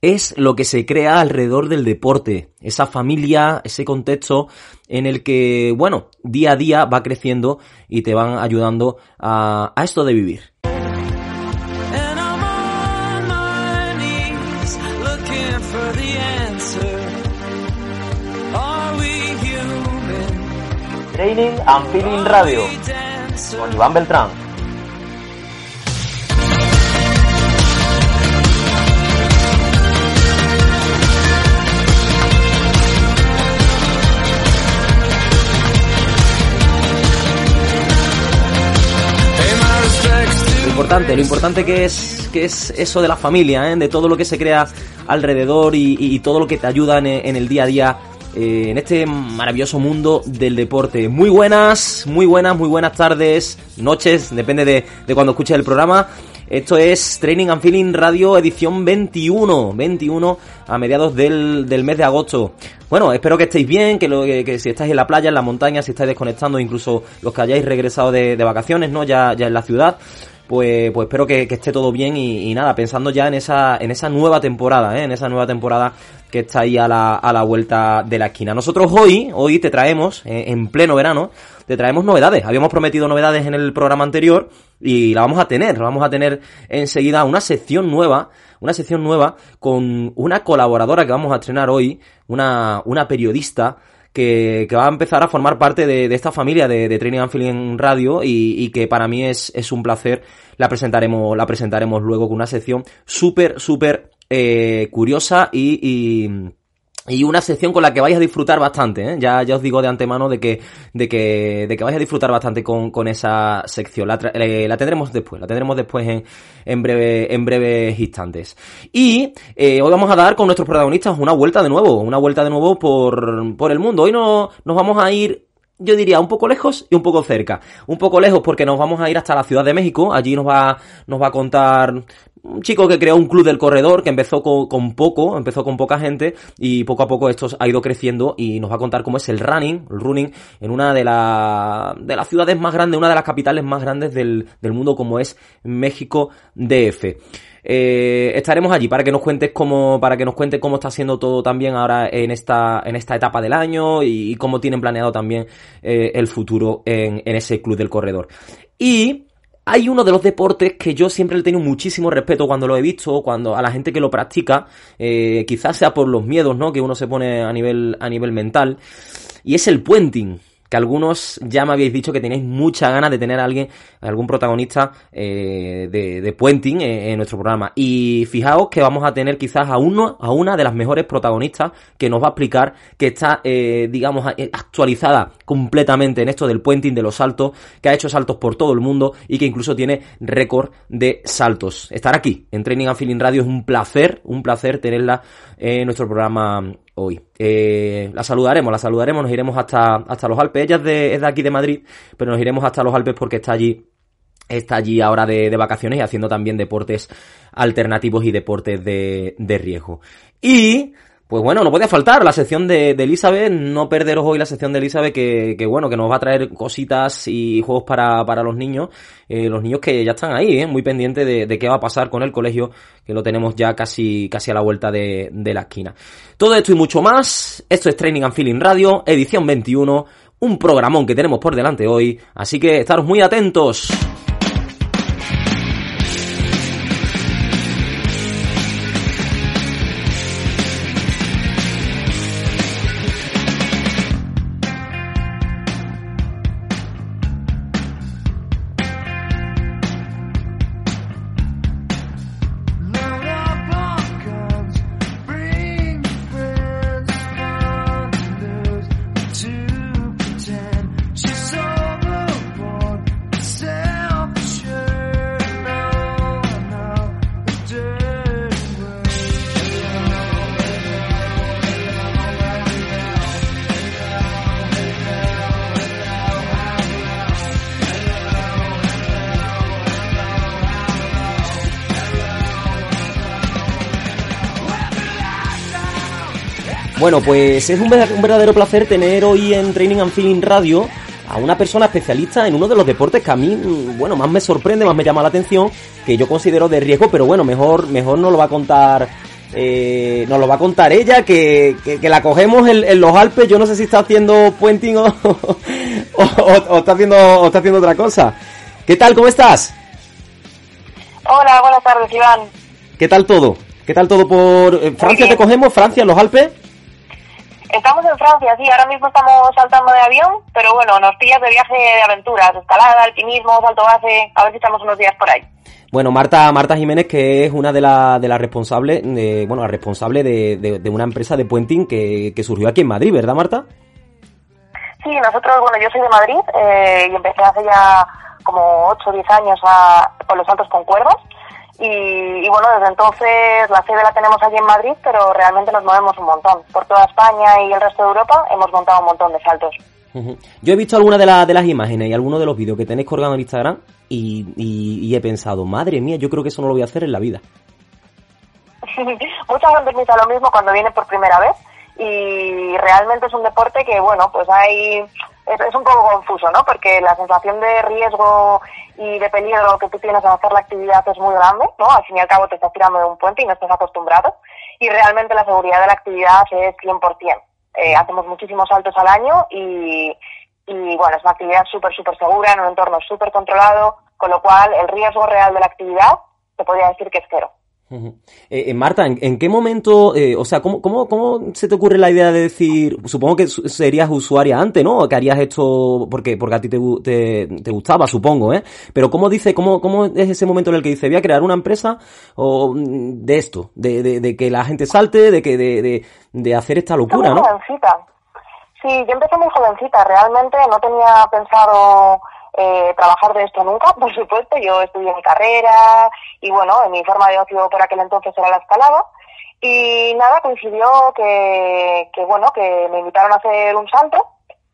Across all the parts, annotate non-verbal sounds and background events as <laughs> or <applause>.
es lo que se crea alrededor del deporte, esa familia, ese contexto en el que, bueno, día a día va creciendo y te van ayudando a, esto de vivir. Training and Feeling Radio con Iván Beltrán. Lo importante que es, que es eso de la familia, ¿eh? de todo lo que se crea alrededor y, todo lo que te ayuda en, el día a día eh, en este maravilloso mundo del deporte. Muy buenas, muy buenas, muy buenas tardes, noches, depende de, de cuando escuches el programa. Esto es Training and Feeling Radio edición 21, 21 a mediados del, del mes de agosto. Bueno, espero que estéis bien, que, lo, que, si estáis en la playa, en la montaña, si estáis desconectando, incluso los que hayáis regresado de, vacaciones, ¿no? Ya en la ciudad pues, pues espero que, esté todo bien y, nada, pensando ya en esa, en esa nueva temporada, ¿eh? en esa nueva temporada que está ahí a la, a la vuelta de la esquina. Nosotros hoy, hoy te traemos, eh, en pleno verano, te traemos novedades. Habíamos prometido novedades en el programa anterior y la vamos a tener, la vamos a tener enseguida una sección nueva, una sección nueva con una colaboradora que vamos a estrenar hoy, una, una periodista que, va a empezar a formar parte de, esta familia de, de, Training and Feeling Radio y, que para mí es, un placer. La presentaremos, la presentaremos luego con una sección súper, súper eh, curiosa y una sección con la que vais a disfrutar bastante, ¿eh? ya, ya os digo de antemano de que, de que, de que vais a disfrutar bastante con, con esa sección. La, eh, la, tendremos después, la tendremos después en, en, breve, en breves instantes. Y eh, hoy vamos a dar con nuestros protagonistas una vuelta de nuevo, una vuelta de nuevo por, por el mundo. Hoy no, nos vamos a ir yo diría un poco lejos y un poco cerca. Un poco lejos porque nos vamos a ir hasta la Ciudad de México. Allí nos va, nos va a contar un chico que creó un club del corredor que empezó con, poco, empezó con poca gente y poco a poco esto ha ido creciendo y nos va a contar cómo es el running, el running en una de, la, de las ciudades más grandes, una de las capitales más grandes del, del mundo como es México DF. Eh, estaremos allí para que nos cuentes cómo, para que nos cuentes cómo está siendo todo también ahora en esta, en esta etapa del año y, cómo tienen planeado también eh, el futuro en, ese club del corredor. Y hay uno de los deportes que yo siempre le tengo muchísimo respeto cuando lo he visto, cuando a la gente que lo practica, eh, quizás sea por los miedos, ¿no? Que uno se pone a nivel, a nivel mental, y es el puenting que algunos ya me habéis dicho que tenéis mucha ganas de tener a alguien, algún protagonista eh, de, de Puenting en, nuestro programa. Y fijaos que vamos a tener quizás a uno, a una de las mejores protagonistas que nos va a explicar que está, eh, digamos, eh, actualizada completamente en esto del Puenting, de los saltos, que ha hecho saltos por todo el mundo y que incluso tiene récord de saltos. Estar aquí en Training and Feeling Radio es un placer, un placer tenerla en nuestro programa hoy. Eh, la saludaremos, la saludaremos, nos iremos hasta, hasta los Alpes. Ella es de, es de aquí de Madrid, pero nos iremos hasta los Alpes porque está allí está allí ahora de, de, vacaciones y haciendo también deportes alternativos y deportes de, de riesgo. Y pues bueno, no podía faltar la sección de, Elizabeth, no perderos hoy la sección de Elizabeth que, que bueno, que nos va a traer cositas y juegos para, para los niños, eh, los niños que ya están ahí, eh, muy pendientes de, de, qué va a pasar con el colegio, que lo tenemos ya casi, casi a la vuelta de, de la esquina. Todo esto y mucho más, esto es Training and Feeling Radio, edición 21, un programón que tenemos por delante hoy, así que estaros muy atentos. Bueno, pues es un verdadero placer tener hoy en Training and Feeling Radio a una persona especialista en uno de los deportes que a mí, mm, bueno, más me sorprende, más me llama la atención, que yo considero de riesgo, pero bueno, mejor, mejor no lo va a contar, eh, nos lo va a contar ella, que, que, la cogemos en, los Alpes, yo no sé si está haciendo puenting <laughs> o, o, está haciendo, o está haciendo otra cosa. ¿Qué tal? ¿Cómo estás? Hola, buenas tardes, Iván. ¿Qué tal todo? ¿Qué tal todo por eh, Francia? ¿Te cogemos? ¿Francia, los Alpes? Estamos en Francia, sí, ahora mismo estamos saltando de avión, pero bueno, nos pillas de viaje de aventuras, escalada, alpinismo, salto base, a ver si estamos unos días por ahí. Bueno, Marta, Marta Jiménez, que es una de las de las responsables, de, bueno, la responsable de, de, una empresa de puenting que, que, surgió aquí en Madrid, ¿verdad, Marta? Sí, nosotros, bueno, yo soy de Madrid eh, y empecé hace ya como 8 o 10 años a, con los saltos con cuerdas y, bueno, desde entonces la sede la tenemos allí en Madrid, pero realmente nos movemos un montón. Por toda España y el resto de Europa hemos montado un montón de saltos. Yo he visto algunas de, de las imágenes y algunos de los vídeos que tenéis colgados en Instagram y, y, he pensado, madre mía, yo creo que eso no lo voy a hacer en la vida. <laughs> Mucha gente piensa lo mismo cuando viene por primera vez y realmente es un deporte que, bueno, pues hay es, un poco confuso, ¿no? Porque la sensación de riesgo y de peligro que tú tienes al hacer la actividad es muy grande, ¿no? Al fin y al cabo te estás tirando de un puente y no estás acostumbrado. Y realmente la seguridad de la actividad es 100%. Eh, hacemos muchísimos saltos al año y, y bueno, es una actividad súper, súper segura, en un entorno súper controlado, con lo cual el riesgo real de la actividad se podría decir que es cero. Eh, eh, Marta, ¿en, qué momento, eh, o sea, ¿cómo, cómo, cómo se te ocurre la idea de decir, supongo que serías usuaria antes, ¿no? Que harías esto porque, porque a ti te, te, gustaba, supongo, ¿eh? Pero ¿cómo dice, cómo, cómo es ese momento en el que dice, voy a crear una empresa o, mm, de esto, de, de, de que la gente salte, de que de, de, de hacer esta locura, ¿no? Jovencita. Sí, yo empecé muy jovencita, realmente no tenía pensado eh, trabajar de esto nunca, por supuesto. Yo estudié mi carrera y bueno, en mi forma de ocio por aquel entonces era la escalada. Y nada, coincidió que, que bueno, que me invitaron a hacer un salto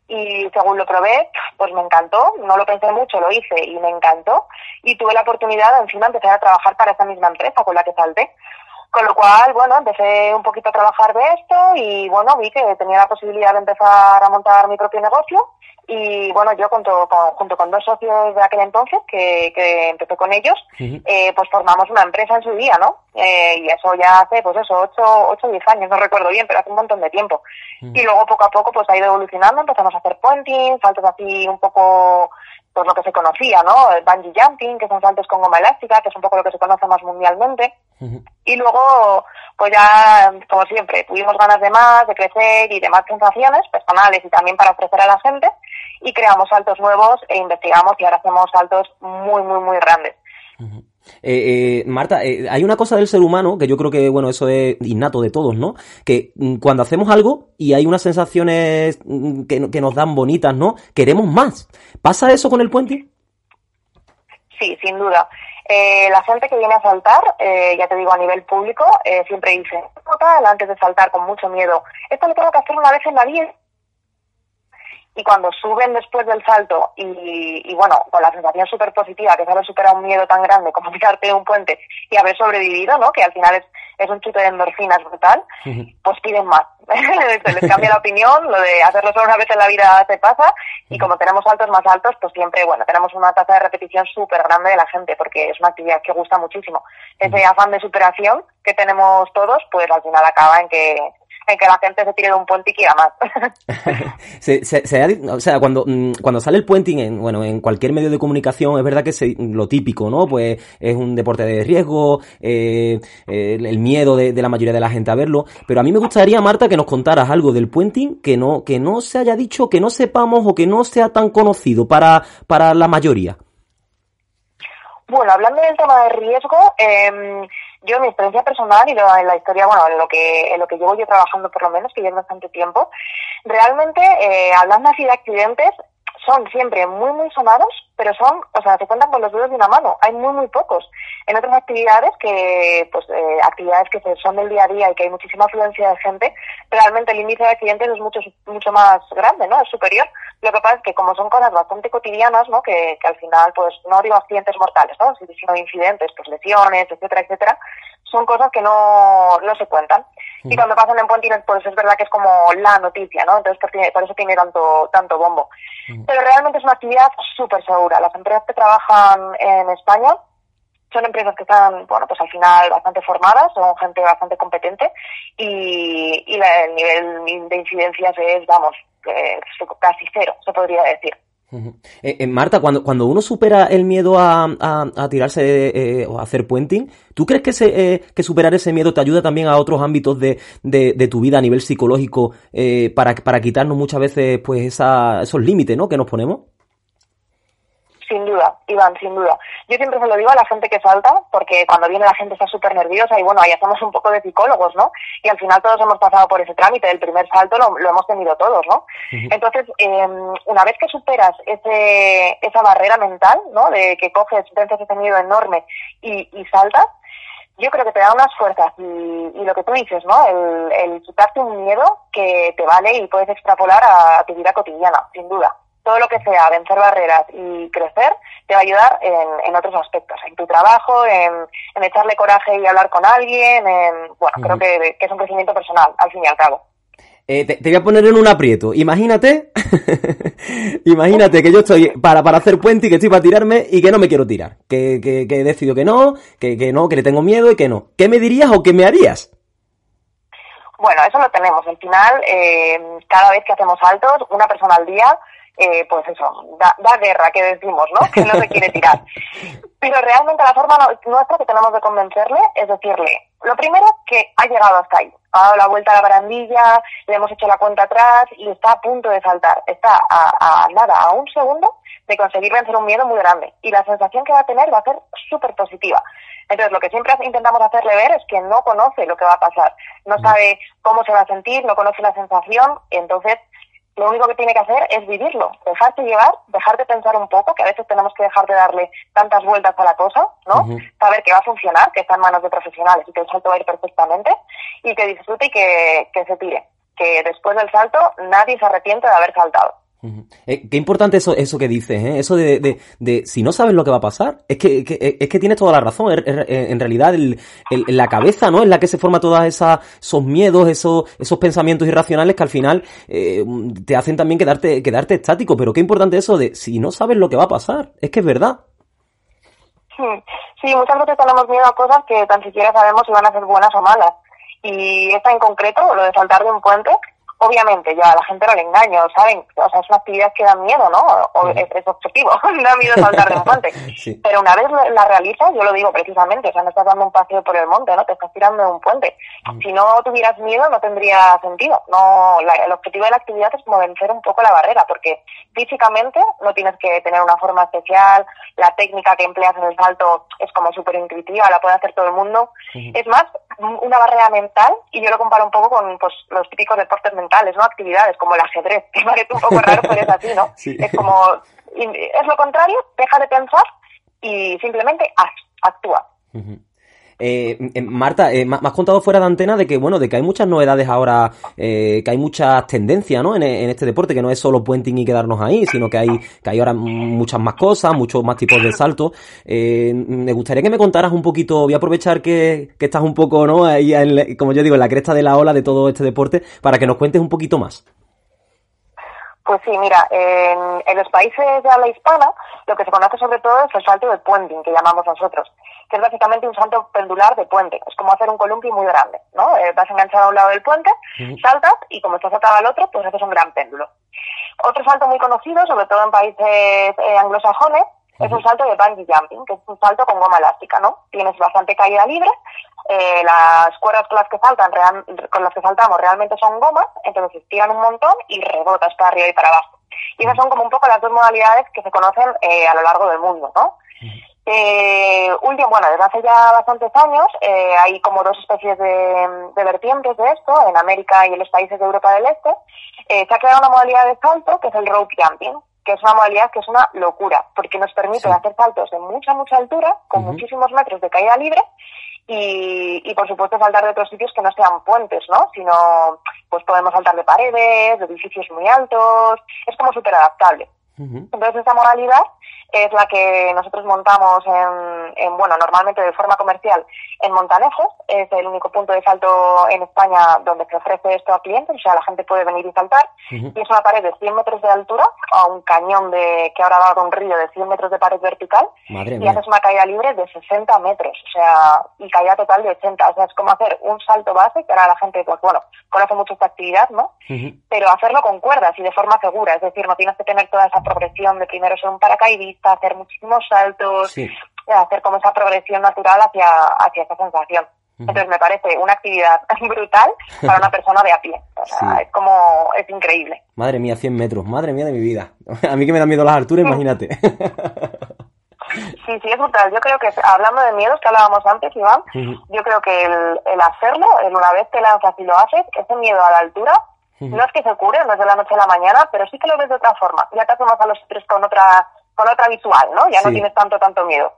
y según lo probé, pues me encantó, no lo pensé mucho, lo hice y me encantó y tuve la oportunidad de encima empezar a trabajar para esa misma empresa con la que salté. Con lo cual, bueno, empecé un poquito a trabajar de esto y bueno, vi que tenía la posibilidad de empezar a montar mi propio negocio y bueno, yo junto con, junto con dos socios de aquel entonces, que, que empecé con ellos, eh, pues formamos una empresa en su día, ¿no? Eh, y eso ya hace, pues eso, ocho, ocho, diez años, no recuerdo bien, pero hace un montón de tiempo. Y luego poco a poco pues ha ido evolucionando, empezamos a hacer puenting, saltos así un poco pues lo que se conocía, ¿no? El bungee jumping, que son saltos con goma elástica, que es un poco lo que se conoce más mundialmente. Y luego, pues ya, como siempre, tuvimos ganas de más, de crecer y de más sensaciones personales y también para ofrecer a la gente. Y creamos saltos nuevos e investigamos y ahora hacemos saltos muy, muy, muy grandes. Eh, eh, Marta, eh, hay una cosa del ser humano que yo creo que, bueno, eso es innato de todos, ¿no? Que mm, cuando hacemos algo y hay unas sensaciones mm, que, que, nos dan bonitas, ¿no? Queremos más. ¿Pasa eso con el puente? Sí, sin duda. Eh, la gente que viene a saltar, eh, ya te digo a nivel público, eh, siempre dice, tal, antes de saltar con mucho miedo, esto lo tengo que hacer una vez en la vida y cuando suben después del salto y, y bueno, con la sensación súper positiva que se haber superado un miedo tan grande como <laughs> tirarte de un puente y haber sobrevivido, ¿no? Que al final es, es un chute de endorfinas brutal, pues piden más. se <laughs> les cambia la opinión, lo de hacerlo solo una vez en la vida se pasa y como tenemos saltos más altos, pues siempre, bueno, tenemos una tasa de repetición súper grande de la gente porque es una actividad que gusta muchísimo. Ese afán de superación que tenemos todos, pues al final acaba en que en que la gente se tire de un puente y quiera más. <laughs> se, o sea, cuando, mm, cuando sale el puenting en, bueno, en cualquier medio de comunicación, es verdad que es lo típico, ¿no? Pues es un deporte de riesgo, eh, el, miedo de, la mayoría de la gente a verlo. Pero a mí me gustaría, Marta, que nos contaras algo del puenting que no, que no se haya dicho, que no sepamos o que no sea tan conocido para, para la mayoría. Bueno, hablando del tema de riesgo, eh, yo mi experiencia personal y en la historia, bueno, en lo que en lo que llevo yo trabajando por lo menos, que llevo bastante tiempo, realmente eh, hablando así de accidentes, son siempre muy, muy sonados, pero son, o sea, se cuentan con los dedos de una mano. Hay muy, muy pocos. En otras actividades que, pues, eh, actividades que son del día a día y que hay muchísima afluencia de gente, realmente el índice de accidentes es mucho, mucho más grande, ¿no? Es superior. Lo que pasa es que como son cosas bastante cotidianas, ¿no? Que, que al final, pues, no digo accidentes mortales, ¿no? Sino incidentes, pues lesiones, etcétera, etcétera, son cosas que no, no se cuentan. Y cuando pasan en puentines, pues es verdad que es como la noticia, ¿no? Entonces por, eso tiene tanto, tanto bombo. Pero realmente es una actividad súper segura. Las empresas que trabajan en España son empresas que están, bueno, pues al final bastante formadas, son gente bastante competente y, y el nivel de incidencias es, vamos, eh, casi cero, se podría decir. Eh, eh, Marta, cuando, cuando uno supera el miedo a, a, tirarse eh, o a hacer puenting, ¿tú crees que, se, que superar ese miedo te ayuda también a otros ámbitos de, de, tu vida a nivel psicológico para, para quitarnos muchas veces pues esa, esos límites ¿no? que nos ponemos? Sin duda, Iván, sin duda. Yo siempre se lo digo a la gente que salta, porque cuando viene la gente está súper nerviosa y bueno, ahí hacemos un poco de psicólogos, ¿no? Y al final todos hemos pasado por ese trámite, el primer salto lo, hemos tenido todos, ¿no? Entonces, em, una vez que superas ese, esa barrera mental, ¿no? De que coges, vences ese miedo enorme y, y saltas, yo creo que te da unas fuerzas y, y lo que tú dices, ¿no? El, el quitarte un miedo que te vale y puedes extrapolar a tu vida cotidiana, sin duda todo lo que sea vencer barreras y crecer te va a ayudar en, otros aspectos, en tu trabajo, en, echarle coraje y hablar con alguien, en, bueno, creo que, es un crecimiento personal, al fin y al cabo. Eh, te, voy a poner en un aprieto. Imagínate, <laughs> imagínate que yo estoy para, para hacer puente y que estoy para tirarme y que no me quiero tirar. Que, que, que decido que no, que, que no, que le tengo miedo y que no. ¿Qué me dirías o qué me harías? Bueno, eso lo tenemos. Al final, eh, cada vez que hacemos saltos, una persona al día eh, pues eso, da, guerra, que decimos, ¿no? Que no se quiere tirar. <laughs> Pero realmente la forma nuestra que tenemos de convencerle es decirle, lo primero, que ha llegado hasta ahí. Ha dado la vuelta a la barandilla, le hemos hecho la cuenta atrás y está a punto de saltar. Está a, nada, a un segundo de conseguir vencer un miedo muy grande. Y la sensación que va a tener va a ser súper positiva. Entonces, lo que siempre intentamos hacerle ver es que no conoce lo que va a pasar. No sabe cómo se va a sentir, no conoce la sensación. entonces, lo único que tiene que hacer es vivirlo, dejarte llevar, dejar de pensar un poco, que a veces tenemos que dejar de darle tantas vueltas a la cosa, ¿no? Saber que va a funcionar, que está en manos de profesionales y que el salto va a ir perfectamente y que disfrute y que, que se tire. Que después del salto nadie se arrepiente de haber saltado. Eh, qué importante eso, eso que dices, ¿eh? Eso de, de, si no sabes lo que va a pasar, es que, es que tienes toda la razón. En realidad, el, la cabeza, ¿no? Es la que se forma todos esos miedos, esos, esos pensamientos irracionales que al final eh, te hacen también quedarte, quedarte estático. Pero qué importante eso de si no sabes lo que va a pasar. Es que es verdad. Sí, muchas veces tenemos miedo a cosas que tan siquiera sabemos si van a ser buenas o malas. Y esta en concreto, lo de saltar de un puente, obviamente ya a la gente no le engaño, ¿saben? O sea, es una actividad que da miedo, ¿no? O es, objetivo, <laughs> da miedo saltar de un puente. <laughs> Pero una vez la realizas, yo lo digo precisamente, o sea, no estás dando un paseo por el monte, ¿no? Te estás tirando de un puente. Mm. Si no tuvieras miedo, no tendría sentido. No, el objetivo de la actividad es como vencer un poco la barrera, porque físicamente no tienes que tener una forma especial, la técnica que empleas en el salto es como súper intuitiva, la puede hacer todo el mundo. Es más, una barrera mental, y yo lo comparo un poco con pues, los típicos deportes mentales ¿no? Actividades como el ajedrez, <laughs> que parece un poco raro, pero es así, ¿no? <laughs> Es como, es lo contrario, deja de pensar y simplemente actúa. Eh, eh, Marta, eh, me has contado fuera de antena de que, bueno, de que hay muchas novedades ahora, que hay muchas tendencias, ¿no? En, este deporte, que no es solo puenting y quedarnos ahí, sino que hay, que hay ahora muchas más cosas, muchos más tipos de saltos. me gustaría que me contaras un poquito, voy a aprovechar que, estás un poco, ¿no? Ahí, como yo digo, en la cresta de la ola de todo este deporte, para que nos cuentes un poquito más. Pues sí, mira, en, los países de habla hispana lo que se conoce sobre todo es el salto de puenting, que llamamos nosotros, que es básicamente un salto pendular de puente. Es como hacer un columpio muy grande, ¿no? Eh, vas enganchado a un lado del puente, saltas y como estás atado al otro, pues haces un gran péndulo. Otro salto muy conocido, sobre todo en países eh, anglosajones, es un salto de bungee jumping, que es un salto con goma elástica, ¿no? Tienes bastante caída libre, eh, las cuerdas con las que saltan, con las que saltamos realmente son gomas, entonces se estiran un montón y rebotas para arriba y para abajo. Y esas son como un poco las dos modalidades que se conocen eh, a lo largo del mundo, ¿no? Eh, último, bueno, desde hace ya bastantes años eh, hay como dos especies de, de, vertientes de esto, en América y en los países de Europa del Este. Eh, se ha creado una modalidad de salto que es el rope jumping, que es una modalidad que es una locura, porque nos permite hacer saltos de mucha, mucha altura, con muchísimos metros de caída libre, y, y, por supuesto saltar de otros sitios que no sean puentes, ¿no? Sino, pues podemos saltar de paredes, de edificios muy altos, es como súper adaptable. Entonces, esta modalidad es la que nosotros montamos en, bueno, normalmente de forma comercial en Montanejos. Es el único punto de salto en España donde se ofrece esto a clientes, o sea, la gente puede venir y saltar. Y es una pared de 100 metros de altura a un cañón de que ahora dado un río de 100 metros de pared vertical. y haces una caída libre de 60 metros, o sea, y caída total de 80. O sea, es como hacer un salto base, que ahora la gente, pues bueno, conoce mucho esta actividad, ¿no? Pero hacerlo con cuerdas y de forma segura, es decir, no tienes que tener toda esa progresión de primero ser un paracaidista, hacer muchísimos saltos, hacer como esa progresión natural hacia, hacia esa sensación. Entonces me parece una actividad <laughs> brutal para una persona de a pie. O sea, es como, es increíble. Madre mía, 100 metros, madre mía de mi vida. <laughs> A mí que me da miedo las alturas, imagínate. Sí, sí, es brutal. Yo creo que, hablando de miedos que hablábamos antes, Iván, yo creo que el, el hacerlo, el una vez te lanzas y lo haces, ese miedo a la altura, no es que se cure, no es de la noche a la mañana, pero sí que lo ves de otra forma. Ya te asumas a los tres con otra, con otra visual, ¿no? Ya no tienes tanto, tanto miedo.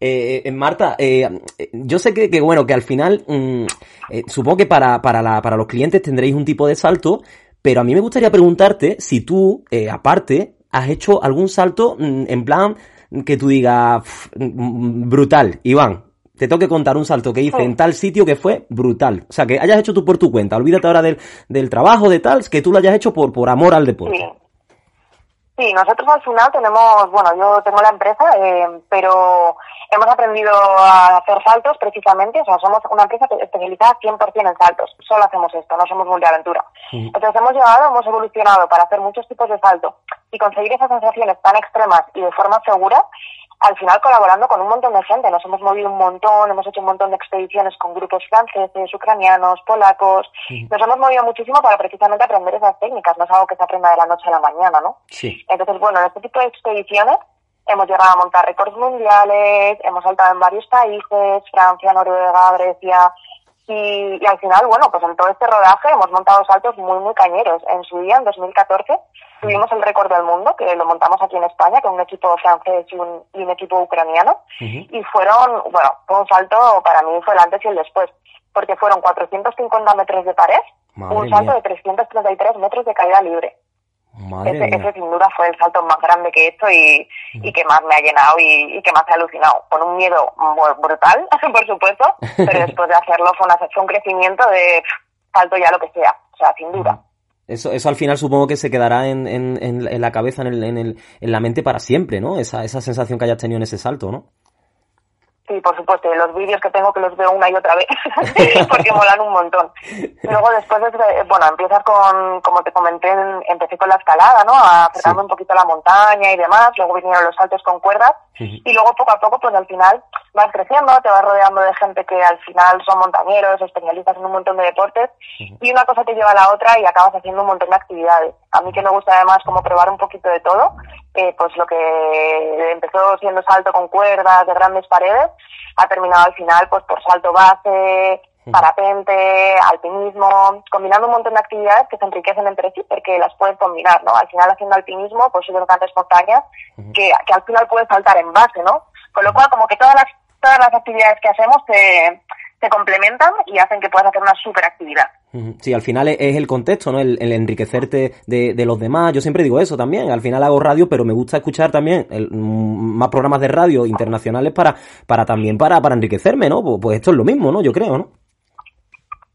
Eh, eh, Marta, eh, yo sé que, que, bueno, que al final, mm, eh, supongo que para, para, la, para los clientes tendréis un tipo de salto, pero a mí me gustaría preguntarte si tú, eh, aparte, has hecho algún salto mm, en plan que tú digas, mm, brutal, Iván, te tengo que contar un salto que hice en tal sitio que fue brutal. O sea, que hayas hecho tú por tu cuenta. Olvídate ahora del, del trabajo, de tal, que tú lo hayas hecho por, por amor al deporte. Sí, nosotros al final tenemos, bueno, yo tengo la empresa, eh, pero hemos aprendido a hacer saltos precisamente, o sea, somos una empresa especializada 100% en saltos, solo hacemos esto, no somos multiaventura. Entonces hemos llegado, hemos evolucionado para hacer muchos tipos de salto y conseguir esas sensaciones tan extremas y de forma segura al final colaborando con un montón de gente. Nos hemos movido un montón, hemos hecho un montón de expediciones con grupos franceses, ucranianos, polacos. Nos hemos movido muchísimo para precisamente aprender esas técnicas. No es algo que se aprenda de la noche a la mañana, ¿no? Sí. Entonces, bueno, en este tipo de expediciones hemos llegado a montar récords mundiales, hemos saltado en varios países, Francia, Noruega, Grecia, y, al final, bueno, pues en todo este rodaje hemos montado saltos muy, muy cañeros. En su día, en 2014, tuvimos el récord del mundo, que lo montamos aquí en España, con un equipo francés y un, y un equipo ucraniano. Y fueron, bueno, fue un salto, para mí fue el antes y el después, porque fueron 450 metros de pared, un salto de 333 metros de caída libre ese, sin duda fue el salto más grande que he hecho y, y que más me ha llenado y, que más me ha alucinado. Con un miedo brutal, <laughs> por supuesto, pero después de hacerlo fue, una, fue un crecimiento de salto ya lo que sea, o sea, sin duda. Eso, eso al final supongo que se quedará en, en, en la cabeza, en, el, en, el, en la mente para siempre, ¿no? Esa, esa sensación que hayas tenido en ese salto, ¿no? Sí, por supuesto, los vídeos que tengo que los veo una y otra vez, <laughs> porque molan un montón. Luego después, bueno, empiezas con, como te comenté, empecé con la escalada, ¿no? Acercando un poquito a la montaña y demás, luego vinieron los saltos con cuerdas, y luego poco a poco, pues al final vas creciendo, te vas rodeando de gente que al final son montañeros, especialistas en un montón de deportes, y una cosa te lleva a la otra y acabas haciendo un montón de actividades. A mí que me gusta además como probar un poquito de todo, eh, pues lo que empezó siendo salto con cuerdas de grandes paredes, ha terminado al final pues por salto base, parapente, alpinismo, combinando un montón de actividades que se enriquecen entre sí porque las puedes combinar, ¿no? Al final haciendo alpinismo pues suben grandes montañas que, que al final puedes saltar en base, ¿no? Con lo cual como que todas las, todas las actividades que hacemos se, se complementan y hacen que puedas hacer una super actividad. Sí, al final es el contexto, ¿no? El, enriquecerte de, de, los demás. Yo siempre digo eso también. Al final hago radio, pero me gusta escuchar también mm, más programas de radio internacionales para, para también para, para enriquecerme, ¿no? Pues, pues esto es lo mismo, ¿no? Yo creo, ¿no?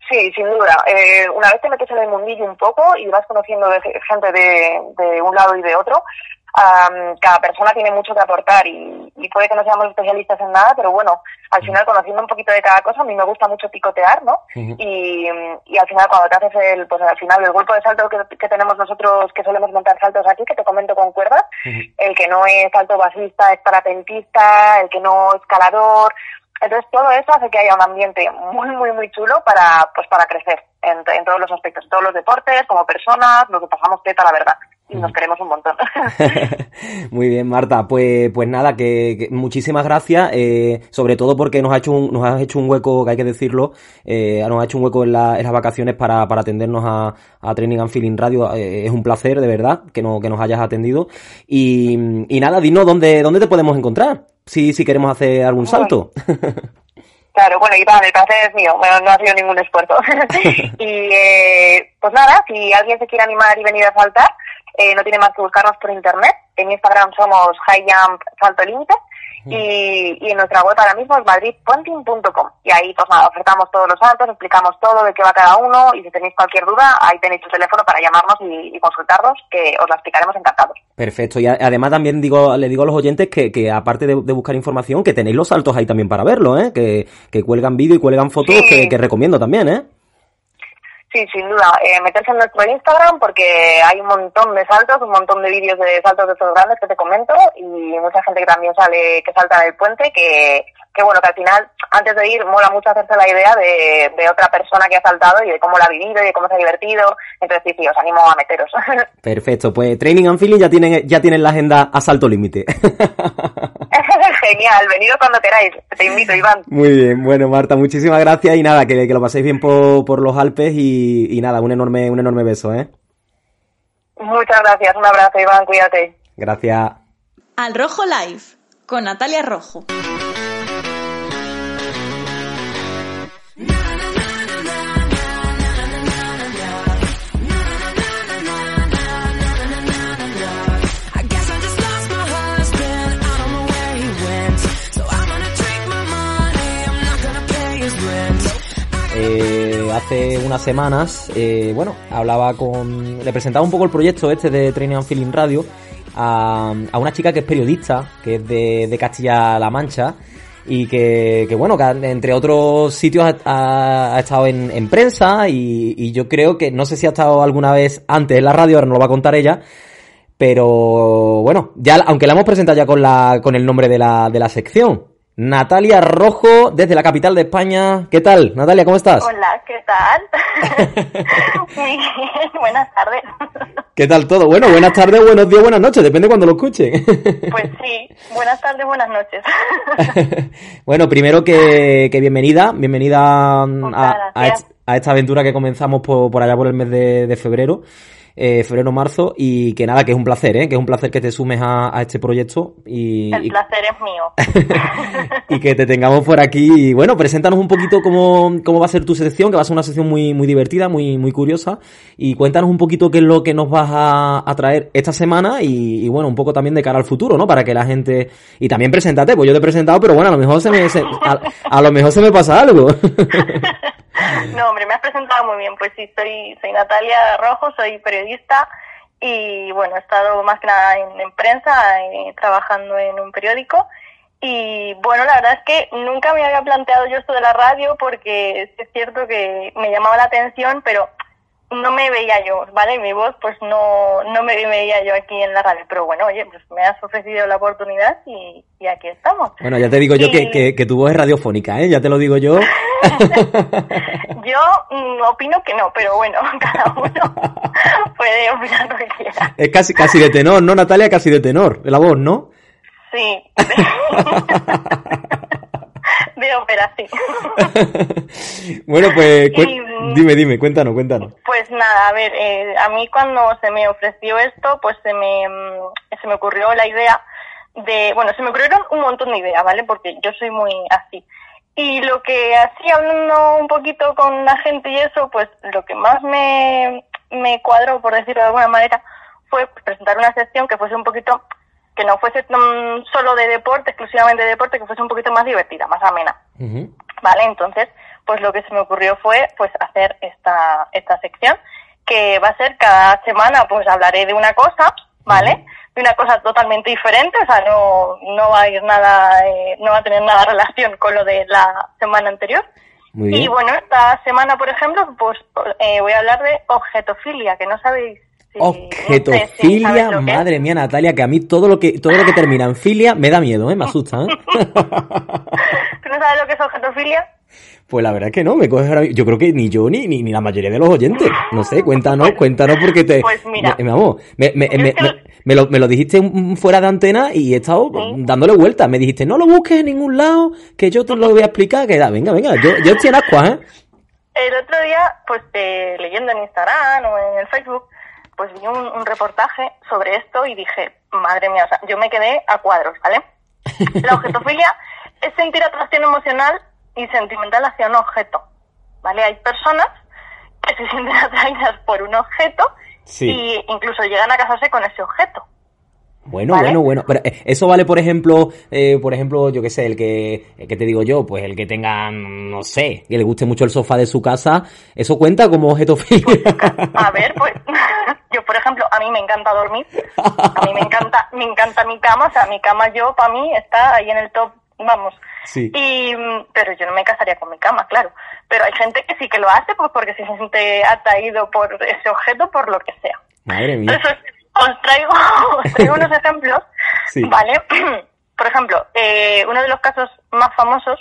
Sí, sin duda. Eh, una vez te metes en el mundillo un poco y vas conociendo gente de, de un lado y de otro, cada persona tiene mucho que aportar y, puede que no seamos especialistas en nada, pero bueno, al final conociendo un poquito de cada cosa, a mí me gusta mucho picotear, ¿no? y, y, al final cuando te haces el, pues al final el grupo de saltos que, tenemos nosotros que solemos montar saltos aquí, que te comento con cuerdas, el que no es salto basista es parapentista, el que no es escalador, entonces todo eso hace que haya un ambiente muy, muy, muy chulo para, pues para crecer en, en todos los aspectos, todos los deportes, como personas, lo que pasamos teta, la verdad y nos queremos un montón. <laughs> Muy bien, Marta. Pues, pues nada, que, muchísimas gracias, eh, sobre todo porque nos ha hecho un, nos has hecho un hueco, que hay que decirlo, eh, nos ha hecho un hueco en, la, en las vacaciones para, para atendernos a, a, Training and Feeling Radio. Eh, es un placer, de verdad, que, no, que nos hayas atendido. Y, y nada, dinos dónde, dónde te podemos encontrar, si, si queremos hacer algún salto. <laughs> Claro, bueno, Iván, el placer es mío, bueno, no ha sido ningún esfuerzo. <laughs> <laughs> y eh, pues nada, si alguien se quiere animar y venir a saltar, no tiene más que buscarnos por internet. En Instagram somos High Jump Salto Límite y, y en nuestra web ahora mismo es madridpuenting.com. Y ahí, pues nada, ofertamos todos los saltos, explicamos todo de qué va cada uno y si tenéis cualquier duda, ahí tenéis tu teléfono para llamarnos y, y consultarnos, que os la explicaremos encantados. Perfecto. Y además también digo, le digo a los oyentes que, que aparte de, buscar información, que tenéis los saltos ahí también para verlo, ¿eh? Que, que cuelgan vídeo y cuelgan fotos que, que recomiendo también, ¿eh? Sí, sin duda. Eh, meterse en nuestro Instagram porque hay un montón de saltos, un montón de vídeos de saltos de estos grandes que te comento y mucha gente que también sale, que salta del puente, que, que bueno, que al final, antes de ir, mola mucho hacerse la idea de, de otra persona que ha saltado y de cómo la ha vivido y de cómo se ha divertido. Entonces sí, sí, os animo a meteros. <laughs> Perfecto, pues Training and Feeling ya tienen, ya tienen la agenda a salto límite. <laughs> Genial, venido cuando queráis. Te invito, Iván. Muy bien, bueno, Marta, muchísimas gracias y nada, que, que lo paséis bien por, por los Alpes y, y, nada, un enorme, un enorme beso, ¿eh? Muchas gracias, un abrazo, Iván, cuídate. Gracias. Al Rojo Live, con Natalia Rojo. Hace unas semanas, eh, bueno, hablaba con. Le presentaba un poco el proyecto este de Training and Feeling Radio a, una chica que es periodista, que es de, Castilla-La Mancha y que, bueno, que entre otros sitios ha, estado en, prensa y, yo creo que no sé si ha estado alguna vez antes en la radio, ahora no lo va a contar ella, pero bueno, ya aunque la hemos presentado ya con, la, con el nombre de la, de la sección. Natalia Rojo, desde la capital de España. ¿Qué tal, Natalia? ¿Cómo estás? Hola, ¿qué tal? <laughs> Muy bien, buenas tardes. ¿Qué tal todo? Bueno, buenas tardes, buenos días, buenas noches, depende cuando lo escuchen. Pues sí, buenas tardes, buenas noches. <laughs> bueno, primero que, bienvenida, bienvenida a, a, esta aventura que comenzamos por, por allá por el mes de, de febrero eh, febrero-marzo y que nada, que es un placer, ¿eh? que es un placer que te sumes a, este proyecto. Y, El placer es mío. <laughs> y que te tengamos por aquí. Y bueno, preséntanos un poquito cómo, cómo va a ser tu sección, que va a ser una sección muy, muy divertida, muy, muy curiosa. Y cuéntanos un poquito qué es lo que nos vas a, traer esta semana y, bueno, un poco también de cara al futuro, ¿no? Para que la gente... Y también preséntate, pues yo te he presentado, pero bueno, a lo mejor se me, a lo mejor se me pasa algo. <laughs> No, hombre, me has presentado muy bien. Pues sí, soy, soy Natalia Rojo, soy periodista y bueno, he estado más que nada en, prensa, eh, trabajando en un periódico. Y bueno, la verdad es que nunca me había planteado yo esto de la radio porque es cierto que me llamaba la atención, pero no me veía yo, ¿vale? Mi voz pues no, no me veía yo aquí en la radio, pero bueno, oye, pues me has ofrecido la oportunidad y, aquí estamos. Bueno, ya te digo yo que, que, tu voz es radiofónica, ¿eh? Ya te lo digo yo. <laughs> <laughs> yo mm, opino que no, pero bueno, <laughs> cada uno <laughs> puede opinar lo que quiera. Es casi, casi de tenor, ¿no, Natalia? Casi de tenor, la voz, ¿no? Sí. de ópera, sí. bueno, pues dime, dime, cuéntanos, cuéntanos. Pues nada, a ver, eh, a mí cuando se me ofreció esto, pues se me, mm, se me ocurrió la idea de, bueno, se me ocurrieron un montón de ideas, ¿vale? Porque yo soy muy así. Y lo que así hablando un poquito con la gente y eso, pues lo que más me, me cuadró, por decirlo de alguna manera, fue presentar una sección que fuese un poquito que no fuese solo de deporte, exclusivamente de deporte, que fuese un poquito más divertida, más amena. Vale, entonces, pues lo que se me ocurrió fue pues hacer esta, esta sección, que va a ser cada semana, pues hablaré de una cosa, ¿vale? De una cosa totalmente diferente, o sea, no, no va a ir nada, eh, no va a tener nada relación con lo de la semana anterior. Y bueno, esta semana, por ejemplo, pues eh, voy a hablar de objetofilia, que no sabéis Objetofilia, madre mía, Natalia, que a mí todo lo que todo lo que termina en filia me da miedo, ¿eh? Me asusta, ¿eh? <laughs> ¿Tú no sabes lo que es objetofilia? Pues la verdad es que no, me coges ahora... Yo creo que ni yo ni, ni, la mayoría de los oyentes. No sé, cuéntanos, cuéntanos porque te... Pues mira... Me, vamos, me, me, me, lo, me lo dijiste fuera de antena y he estado dándole vueltas. Me dijiste, no lo busques en ningún lado, que yo te lo voy a explicar. Que da, venga, venga, yo, yo estoy en ascuas, ¿eh? El otro día, pues eh, leyendo en Instagram o en el Facebook, pues vi un, reportaje sobre esto y dije, madre mía, o sea, yo me quedé a cuadros, ¿vale? <laughs> La objetofilia es sentir atracción emocional y sentimental hacia un objeto, ¿vale? Hay personas que se sienten <laughs> atraídas por un objeto Sí. y incluso llegan a casarse con ese objeto. Bueno, ¿Vale? bueno, bueno. Pero eh, eso vale, por ejemplo, eh, por ejemplo, yo qué sé, el que, el que te digo yo, pues el que tenga, no sé, que le guste mucho el sofá de su casa, ¿eso cuenta como objeto filia? <laughs> A ver, pues <laughs> yo por ejemplo, a mí me encanta dormir, a mí me encanta, me encanta mi cama, o sea, mi cama yo para mí está ahí en el top, vamos. Sí. Y pero yo no me casaría con mi cama, claro. Pero hay gente que sí que lo hace, pues porque se siente atraído por ese objeto, por lo que sea. Madre mía. Entonces, os traigo, <laughs> os traigo unos ejemplos, Sí. ¿vale? <clears throat> Por ejemplo, eh, uno de los casos más famosos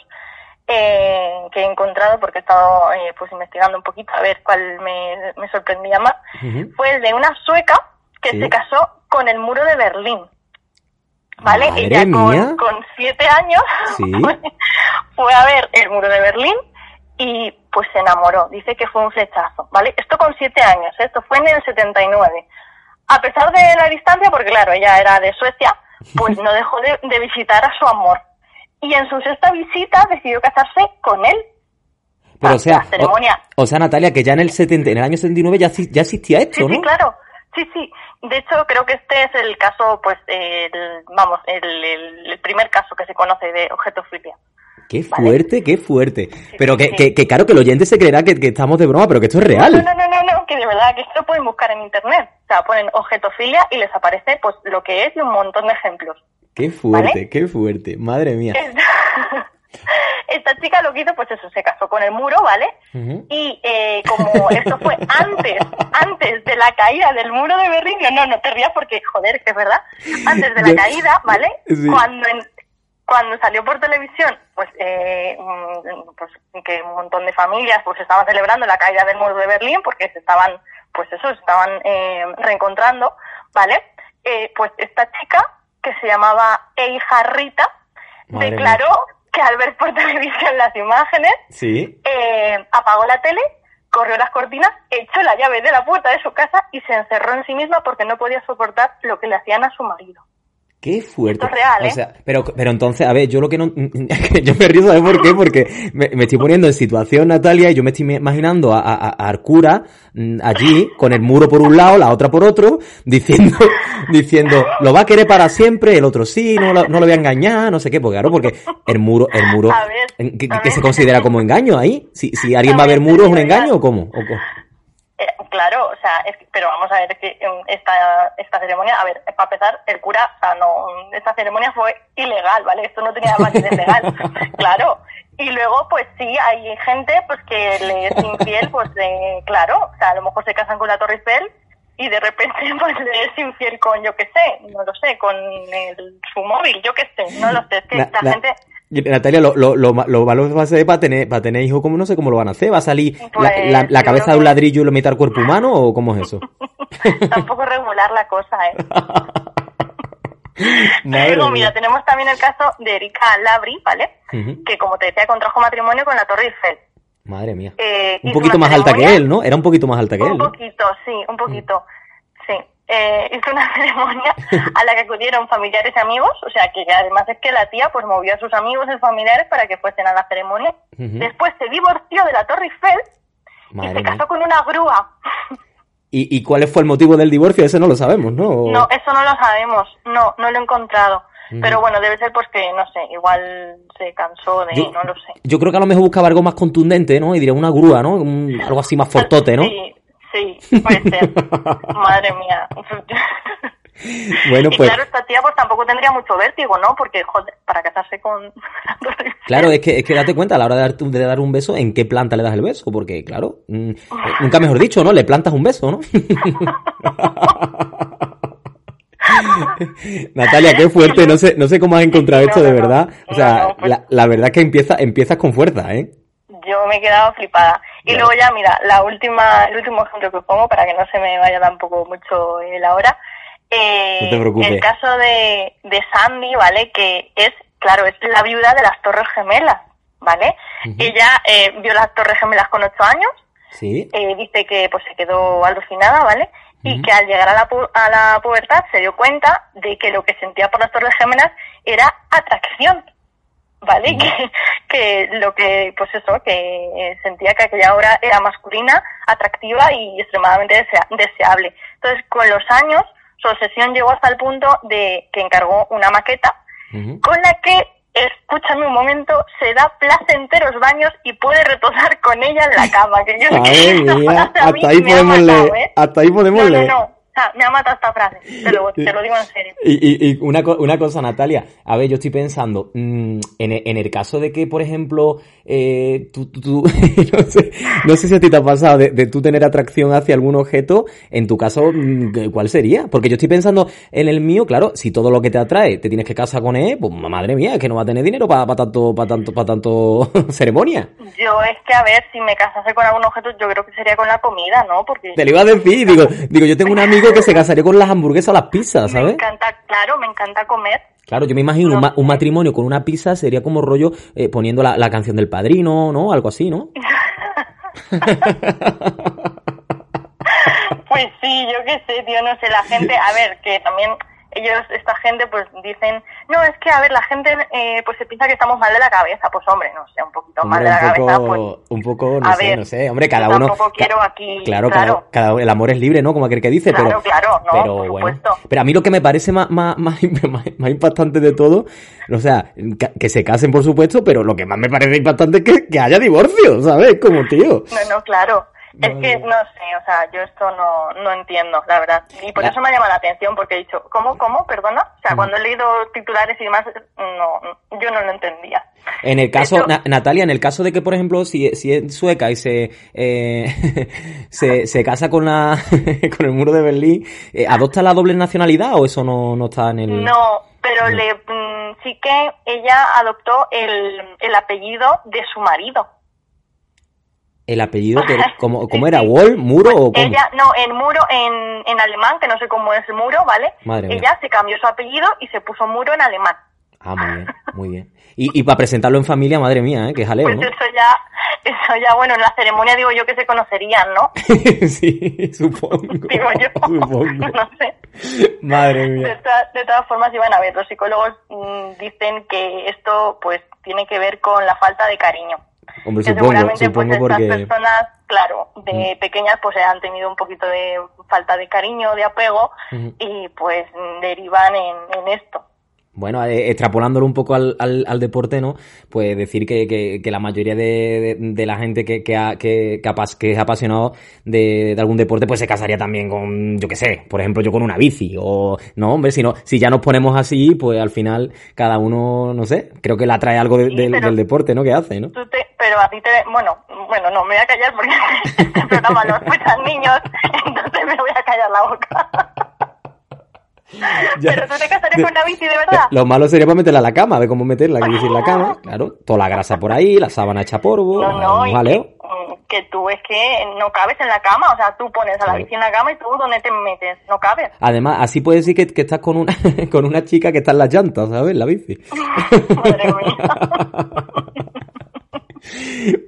eh, que he encontrado, porque he estado eh, pues investigando un poquito a ver cuál me, me sorprendía más, fue el de una sueca que Sí. se casó con el muro de Berlín. ¿Vale? Madre Ella con, con siete años Sí. fue, <laughs> fue a ver el muro de Berlín y pues se enamoró. Dice que fue un flechazo, ¿vale? Esto con siete años, ¿eh? esto fue en el 79. A pesar de la distancia, porque claro, ella era de Suecia, pues <laughs> no dejó de, de visitar a su amor. Y en su sexta visita decidió casarse con él. Pero o sea, la ceremonia. o, o sea, Natalia, que ya en el 70, en el año 79 ya, ya existía esto, Sí, ¿no? sí, claro. Sí, sí. De hecho, creo que este es el caso, pues, el, vamos, el, primer caso que se conoce de objetofilia. Qué Vale. fuerte, qué fuerte. Pero que, sí. que, que claro que el oyente se creerá que, que estamos de broma, pero que esto es real. No, no, no, no, no, que de verdad, que esto lo pueden buscar en internet. O sea, ponen objetofilia y les aparece, pues, lo que es y un montón de ejemplos. Qué fuerte, ¿Vale? qué fuerte. Madre mía. <laughs> Esta chica lo que hizo, pues eso, se casó con el muro, ¿vale? Y eh, como esto fue antes, antes de la caída del muro de Berlín, no, no, te rías porque, joder, que es verdad, antes de la caída, ¿vale? Sí. Cuando en- cuando salió por televisión, pues, eh, mm, pues que un montón de familias pues estaban celebrando la caída del muro de Berlín porque se estaban, pues eso, se estaban eh, reencontrando, ¿vale? Eh, pues esta chica, que se llamaba Eija Rita, Madre declaró que al ver por <laughs> televisión las imágenes, Sí. eh, apagó la tele, corrió las cortinas, echó la llave de la puerta de su casa y se encerró en sí misma porque no podía soportar lo que le hacían a su marido. Qué fuerte. Esto es real, O ¿eh? sea, pero, pero entonces, a ver, yo lo que no. <laughs> yo me río, ¿sabes por qué? Porque me, me estoy poniendo en situación, Natalia, y yo me estoy imaginando a, a, a Arcura mm, allí, con el muro por un lado, la otra por otro, <laughs> diciendo, diciendo, lo va a querer para siempre, el otro sí, no, lo- no lo voy a engañar, no sé qué, porque claro, porque el muro, el muro, ver, ¿qué, se considera como engaño ahí? Si, si alguien A va a ver muro, ¿es un engaño o cómo? ¿O cómo? Eh, claro, o sea, es que- pero vamos a ver, es que esta, esta ceremonia, a ver, para empezar, el cura, o sea, no, esta ceremonia fue ilegal, ¿vale? Esto no tenía validez legal, <laughs> claro. Y luego, pues sí, hay gente pues que le es infiel, pues de, claro, o sea, a lo mejor se casan con la Torre Eiffel y de repente <laughs> pues le es infiel con, yo qué sé, no lo sé, con el- su móvil, yo qué sé, no lo sé, es que La- la, la- gente... Natalia, lo, lo, lo, lo malo que va a ser para tener, para tener hijos, como no sé cómo lo van a hacer. ¿Va a salir la, Pues, la- cabeza de un ladrillo y lo mete al cuerpo humano o cómo es eso? <laughs> Tampoco regular la cosa, ¿eh? <laughs> Mira, tenemos también el caso de Erika Labri, ¿vale? Que como te decía, contrajo matrimonio con la Torre Eiffel. Madre mía. Eh, un poquito más alta que él, ¿no? Era un poquito más alta que él, Un ¿no? Poquito, sí, un poquito. Eh, hizo una <laughs> ceremonia a la que acudieron familiares y amigos, o sea que además es que la tía pues movió a sus amigos y familiares para que fuesen a la ceremonia. Después se divorció de la Torre Eiffel y se mía. casó con una grúa. ¿Y, ¿Y cuál fue el motivo del divorcio? Ese no lo sabemos, ¿no? O- No, eso no lo sabemos, no, no lo he encontrado. Pero bueno, debe ser pues que, no sé, igual se cansó de, Yo- no lo sé. Yo creo que a lo mejor buscaba algo más contundente, ¿no? Y diría una grúa, ¿no? Un- algo así más fortote, ¿no? Sí, sí, puede ser. <laughs> Madre mía. <laughs> Bueno, y pues claro, esta tía pues tampoco tendría mucho vértigo, ¿no? Porque, joder, para casarse con... <laughs> Claro, es que, es que date cuenta a la hora de dar, de dar un beso, ¿en qué planta le das el beso? Porque, claro, mm, nunca mejor dicho, ¿no? Le plantas un beso, ¿no? Natalia, qué fuerte, no sé, no sé cómo has encontrado No, esto de verdad. O No, sea, no, pues- la, la verdad es que empieza, empiezas con fuerza, ¿eh? Yo me he quedado flipada. Y luego ya, mira, la última, el último ejemplo que pongo para que no se me vaya tampoco mucho eh, la hora. Eh, No te preocupes. El caso de, de Sandy, ¿vale? Que es, claro, es la viuda de las Torres Gemelas, ¿vale? Ella eh, vio las Torres Gemelas con ocho años, Sí. eh, dice que pues se quedó alucinada, ¿vale? Y que al llegar a la, pu- a la pubertad se dio cuenta de que lo que sentía por las Torres Gemelas era atracción, ¿vale? Que, <laughs> que lo que, pues eso, que sentía que aquella obra era masculina, atractiva y extremadamente desea- deseable. Entonces, con los años, su obsesión llegó hasta el punto de que encargó una maqueta con la que, escúchame un momento, se da placenteros baños y puede retosar con ella en la <laughs> cama. Que yo sé que mía, <laughs> mí hasta ahí podemos leer. ¿eh? Hasta ahí podemos no, leer. No, no, sea, <laughs> me ha matado esta frase, te lo, te lo digo en serio. Y, y- y una, una cosa, Natalia, a ver, yo estoy pensando, mm, en, en el caso de que, por ejemplo, eh, tú, tú- tú- <laughs> no, sé, no sé si a ti te ha pasado de, de tú tener atracción hacia algún objeto, en tu caso, mm, ¿cuál sería? Porque yo estoy pensando en el mío, claro, si todo lo que te atrae te tienes que casar con él, pues madre mía, es que no va a tener dinero para tanto, para tanto, para tanto <laughs> ceremonia. Yo es que, a ver, si me casase con algún objeto, yo creo que sería con la comida, ¿no? Porque Te lo iba a decir, digo, digo, yo tengo un amigo que se casaría con las hamburguesas o las pizzas, me ¿sabes? encanta, claro, me encanta comer. Claro, yo me imagino No un, ma- un matrimonio con una pizza sería como rollo eh, poniendo la, la canción del padrino, ¿no? Algo así, ¿no? <laughs> Pues sí, yo qué sé, tío, no sé, la gente, a ver, que también ellos, esta gente, pues dicen, no, es que, a ver, la gente, eh, pues se piensa que estamos mal de la cabeza, pues hombre, no sé, un poquito mal Hombre, de la un cabeza, pues... poco, un poco, no sé, ver, no sé. Hombre, cada yo uno. tampoco quiero aquí- Claro, claro. Cada, cada- el amor es libre, ¿no? Como aquel que dice, Claro, pero. claro, no, pero por bueno. Pero a mí lo que me parece más, más, más, <laughs> más, más impactante de todo, o sea, que, que se casen, por supuesto, pero lo que más me parece impactante es que, que haya divorcio, ¿sabes? Como tío. No, no, claro. Es No, que no. sé, o sea, yo esto no, no entiendo, la verdad. Y por La- eso me ha llamado la atención, porque he dicho, ¿cómo, cómo, perdona? O sea, Mm. cuando he leído titulares y demás, no, yo no lo entendía. En el caso, Na- Natalia, en el caso de que, por ejemplo, si, si es sueca y se, eh, <laughs> se, se casa con la, <laughs> con el muro de Berlín, eh, ¿adopta la doble nacionalidad o eso no, no está en el...? No, pero No. le mm, sí que ella adoptó el, el apellido de su marido. El apellido, que, <laughs> ¿cómo, Sí, cómo era? ¿Wall? ¿Muro o cómo? Ella, no, en muro, en, en alemán, que no sé cómo es muro, ¿vale? Madre mía. ella se cambió su apellido y se puso muro en alemán. Ah, muy bien, muy bien. Y, y para presentarlo en familia, madre mía, ¿eh? Qué jaleo, Pues ¿no? eso ya, eso ya, bueno, en la ceremonia digo yo que se conocerían, ¿no? <laughs> sí, supongo. <laughs> Digo yo. Supongo. no sé. Madre De, mía. todas- de todas formas, iban a ver, los psicólogos mm, dicen que esto pues tiene que ver con la falta de cariño. Hombre, que supongo, seguramente pues supongo estas porque... Mm. personas, claro, de pequeñas pues han tenido un poquito de falta de cariño, de apego y pues mm, derivan en, en esto. Bueno, eh, extrapolándolo un poco al, al, al deporte, ¿no? Pues decir que, que, que la mayoría de, de, de la gente que, que, ha, que, que, es apasionado de, de algún deporte, pues se casaría también con, yo qué sé, por ejemplo, yo con una bici. O, no, hombre, si, no, si ya nos ponemos así, pues al final cada uno, no sé, creo que le atrae algo Sí, del, del deporte, ¿no? Que hace, ¿no? Tú te- pero a ti te, bueno, bueno, no, me voy a callar porque <laughs> este programa lo escuchan niños, <laughs> entonces me voy a callar la boca. <laughs> Pero tú te casarías con una bici de verdad. Lo malo sería para meterla a la cama, ver cómo meterla, bici en la cama, claro. Toda la grasa por ahí, la sábana hecha polvo, No, no, un y jaleo. que, mm, que tú es que no cabes en la cama, o sea, tú pones a la bici en la cama y tú dónde te metes, no cabes. Además, así puedes decir que, que estás con una, <laughs> con una chica que está en las llantas, ¿sabes? La bici. <laughs> Madre mía.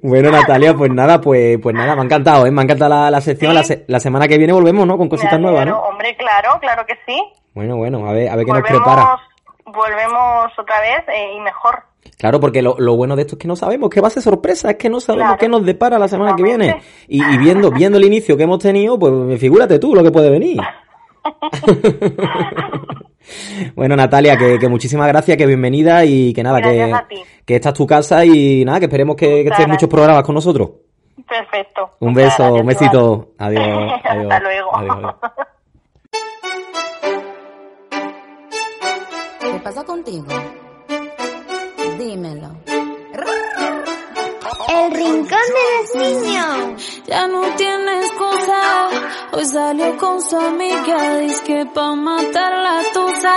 Bueno, Natalia, pues nada, pues, pues nada, me ha encantado, ¿eh? Me ha encantado la, la sección. Sí. La, se- la semana que viene volvemos, ¿no? Con cositas nuevas, ¿no? Hombre, claro, claro que sí. Bueno, bueno, a ver, a ver qué nos prepara. volvemos otra vez eh, y mejor. Claro, porque lo, lo bueno de esto es que no sabemos, que va a ser sorpresa, es que no sabemos Claro. qué nos depara la semana que viene. Y, y viendo, viendo el inicio que hemos tenido, pues figúrate tú lo que puede venir. <laughs> bueno, Natalia, que, que muchísimas gracias, que bienvenida y que nada, que, que esta es tu casa y nada, que esperemos que, que estés muchos programas con nosotros. Perfecto. Un beso, gracias, un besito. Adiós. <laughs> Hasta luego. adiós, adiós. ¿Qué pasa contigo? Dímelo. El rincón de los niños. Ya no tiene excusa. Hoy salió con su amiga. Dice que pa' matar la tusa.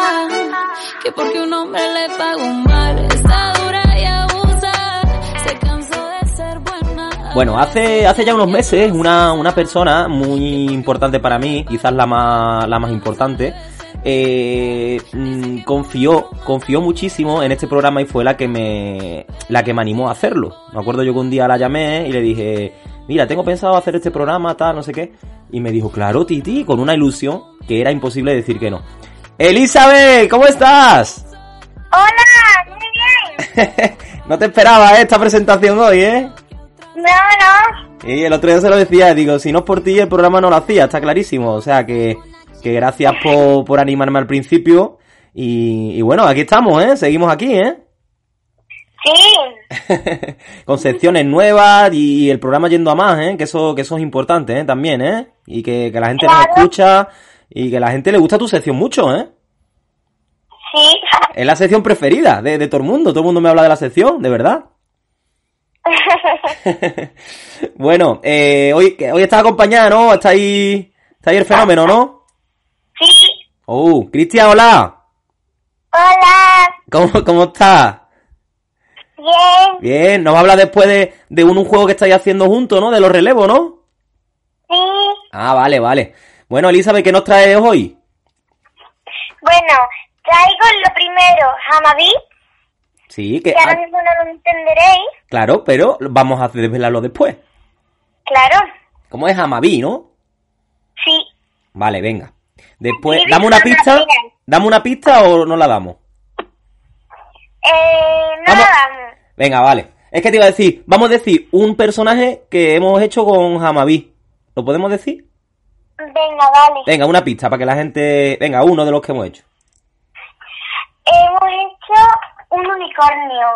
Que porque un hombre le pagó mal. Está dura y abusa. Se cansó de ser buena. Bueno, hace, hace ya unos meses una, una persona muy importante para mí, quizás la más, la más importante, eh, mm, confió, confió muchísimo en este programa y fue la que me, la que me animó a hacerlo. Me acuerdo yo que un día la llamé y le dije, mira, tengo pensado hacer este programa, tal, no sé qué. Y me dijo, claro, Titi, con una ilusión que era imposible decir que no. Elizabeth, ¿cómo estás? Hola, muy bien. <laughs> no te esperaba ¿eh? esta presentación hoy, ¿eh? No, no. Y el otro día se lo decía, digo, si no es por ti el programa no lo hacía, está clarísimo. O sea que, que gracias por, por animarme al principio. Y, y bueno, aquí estamos, ¿eh? Seguimos aquí, ¿eh? Sí. <laughs> Con secciones nuevas y el programa yendo a más, ¿eh? Que eso, que eso es importante, ¿eh? También, ¿eh? Y que, que la gente nos escucha y que la gente le gusta tu sección mucho, ¿eh? Sí. Es la sección preferida de, de todo el mundo. Todo el mundo me habla de la sección, de verdad. <laughs> <laughs> bueno, eh, hoy, hoy está acompañada, ¿no? Está ahí, está ahí el fenómeno, ¿no? Sí. Oh, Cristian, hola. Hola. ¿Cómo, cómo estás? Bien. Bien, nos habla después de, de un, un juego que estáis haciendo juntos, ¿no? De los relevos, ¿no? Sí. Ah, vale, vale. Bueno, Elizabeth, ¿qué nos traes hoy? Bueno, traigo lo primero, Hamabi, Sí, que... que ahora ah, mismo no lo entenderéis. claro, pero vamos a desvelarlo después. Claro. ¿Cómo es Amaví, no? Sí. Vale, venga. Después, dame una pista. ¿Dame una pista o no la damos? Eh, no Vamos. vamos. Venga, vale. Es que te iba a decir, vamos a decir un personaje que hemos hecho con Hamabi. ¿Lo podemos decir? Venga, vale. Venga, una pista para que la gente... Venga, uno de los que hemos hecho. Hemos hecho un unicornio.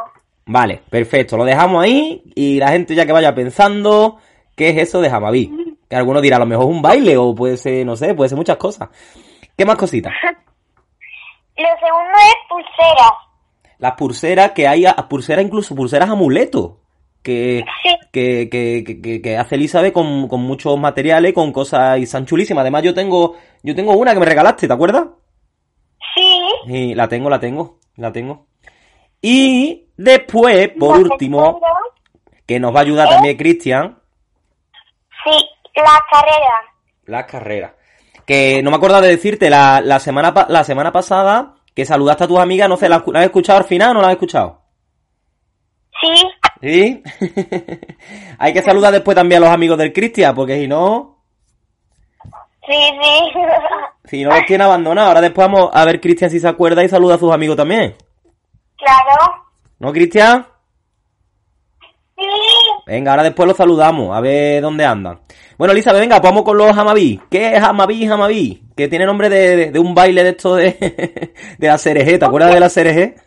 Vale, perfecto. Lo dejamos ahí y la gente ya que vaya pensando qué es eso de Hamabi. Que alguno dirá, a lo mejor es un baile o puede ser, no sé, puede ser muchas cosas. ¿Qué más cositas? <laughs> Lo segundo es pulseras. Las pulseras que hay, a- pulseras incluso, pulseras amuletos. Que, Sí. que, que, que- que, que hace Elizabeth con, con muchos materiales, con cosas y son chulísimas. Además yo tengo, yo tengo una que me regalaste, ¿te acuerdas? Sí. Y la tengo, la tengo, la tengo. Y después, por último, que nos va a ayudar también Cristian, Sí, la carrera. las carreras. Que no me acuerdo de decirte, la, la, semana, la semana pasada, que saludaste a tus amigas, no sé, ¿la, ¿la has escuchado al final o no la has escuchado? Sí. ¿Sí? <laughs> Hay que saludar después también a los amigos del Cristian, porque si no, Sí, sí. <laughs> si no los tiene abandonados. Ahora después vamos a ver Cristian si se acuerda y saluda a sus amigos también. claro. ¿No, Cristian? Venga, ahora después los saludamos, a ver dónde andan. Bueno, Elizabeth, venga, pues vamos con los Hamabi. ¿Qué es Hamabi, Hamabi? Que tiene nombre de, de- de un baile de esto de, <laughs> de la CRG, ¿te acuerdas de la CRG? <laughs>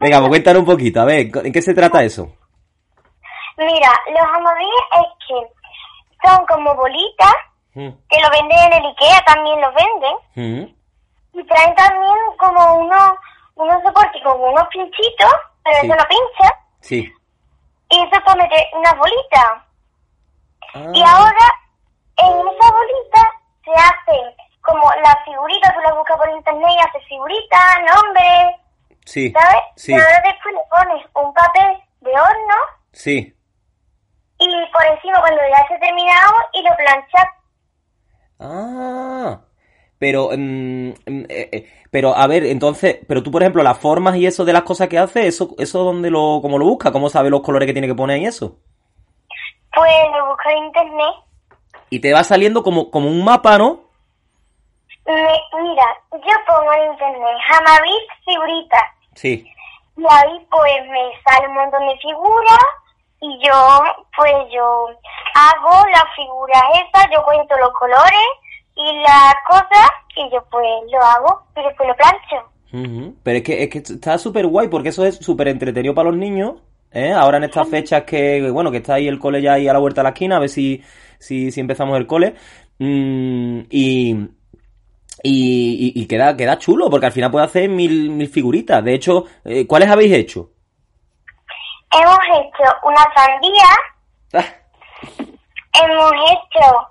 venga, pues cuéntanos un poquito, a ver, ¿en qué se trata eso? Mira, los amabíes es que son como bolitas Mm, que lo venden en el Ikea, también los venden. mm, Y traen también como unos, unos soportes, como unos pinchitos, pero Sí. eso no pincha. Sí. Y eso es para meter unas bolitas. Y Ah, ahora, en esa bolita se hacen como las figuritas, tú las buscas por internet y haces figuritas, nombres, sí, ¿sabes? sí, Y ahora después le pones un papel de horno sí. y por encima cuando ya esté terminado y lo planchas. Ah, pero, mm, eh, pero a ver, entonces, pero tú por ejemplo las formas y eso de las cosas que haces, eso, eso dónde lo, cómo lo buscas, cómo sabes los colores que tiene que poner y eso. Pues lo buscas en internet. Y te va saliendo como, como un mapa, ¿no? Me- mira, yo pongo en internet Hamabit figuritas Sí. y ahí pues me sale un montón de figuras y yo pues yo hago las figuras esas, yo cuento los colores y las cosas y yo pues lo hago y después lo plancho. Pero es que, es que está súper guay porque eso es súper entretenido para los niños. ¿eh? Ahora en estas fechas que, bueno, que está ahí el cole ya ahí a la vuelta de la esquina, a ver si, si, si empezamos el cole. Mm, y, y, y, y queda, queda chulo porque al final puede hacer mil, mil figuritas. De hecho, eh, ¿cuáles habéis hecho? Hemos hecho una sandía, <laughs> hemos hecho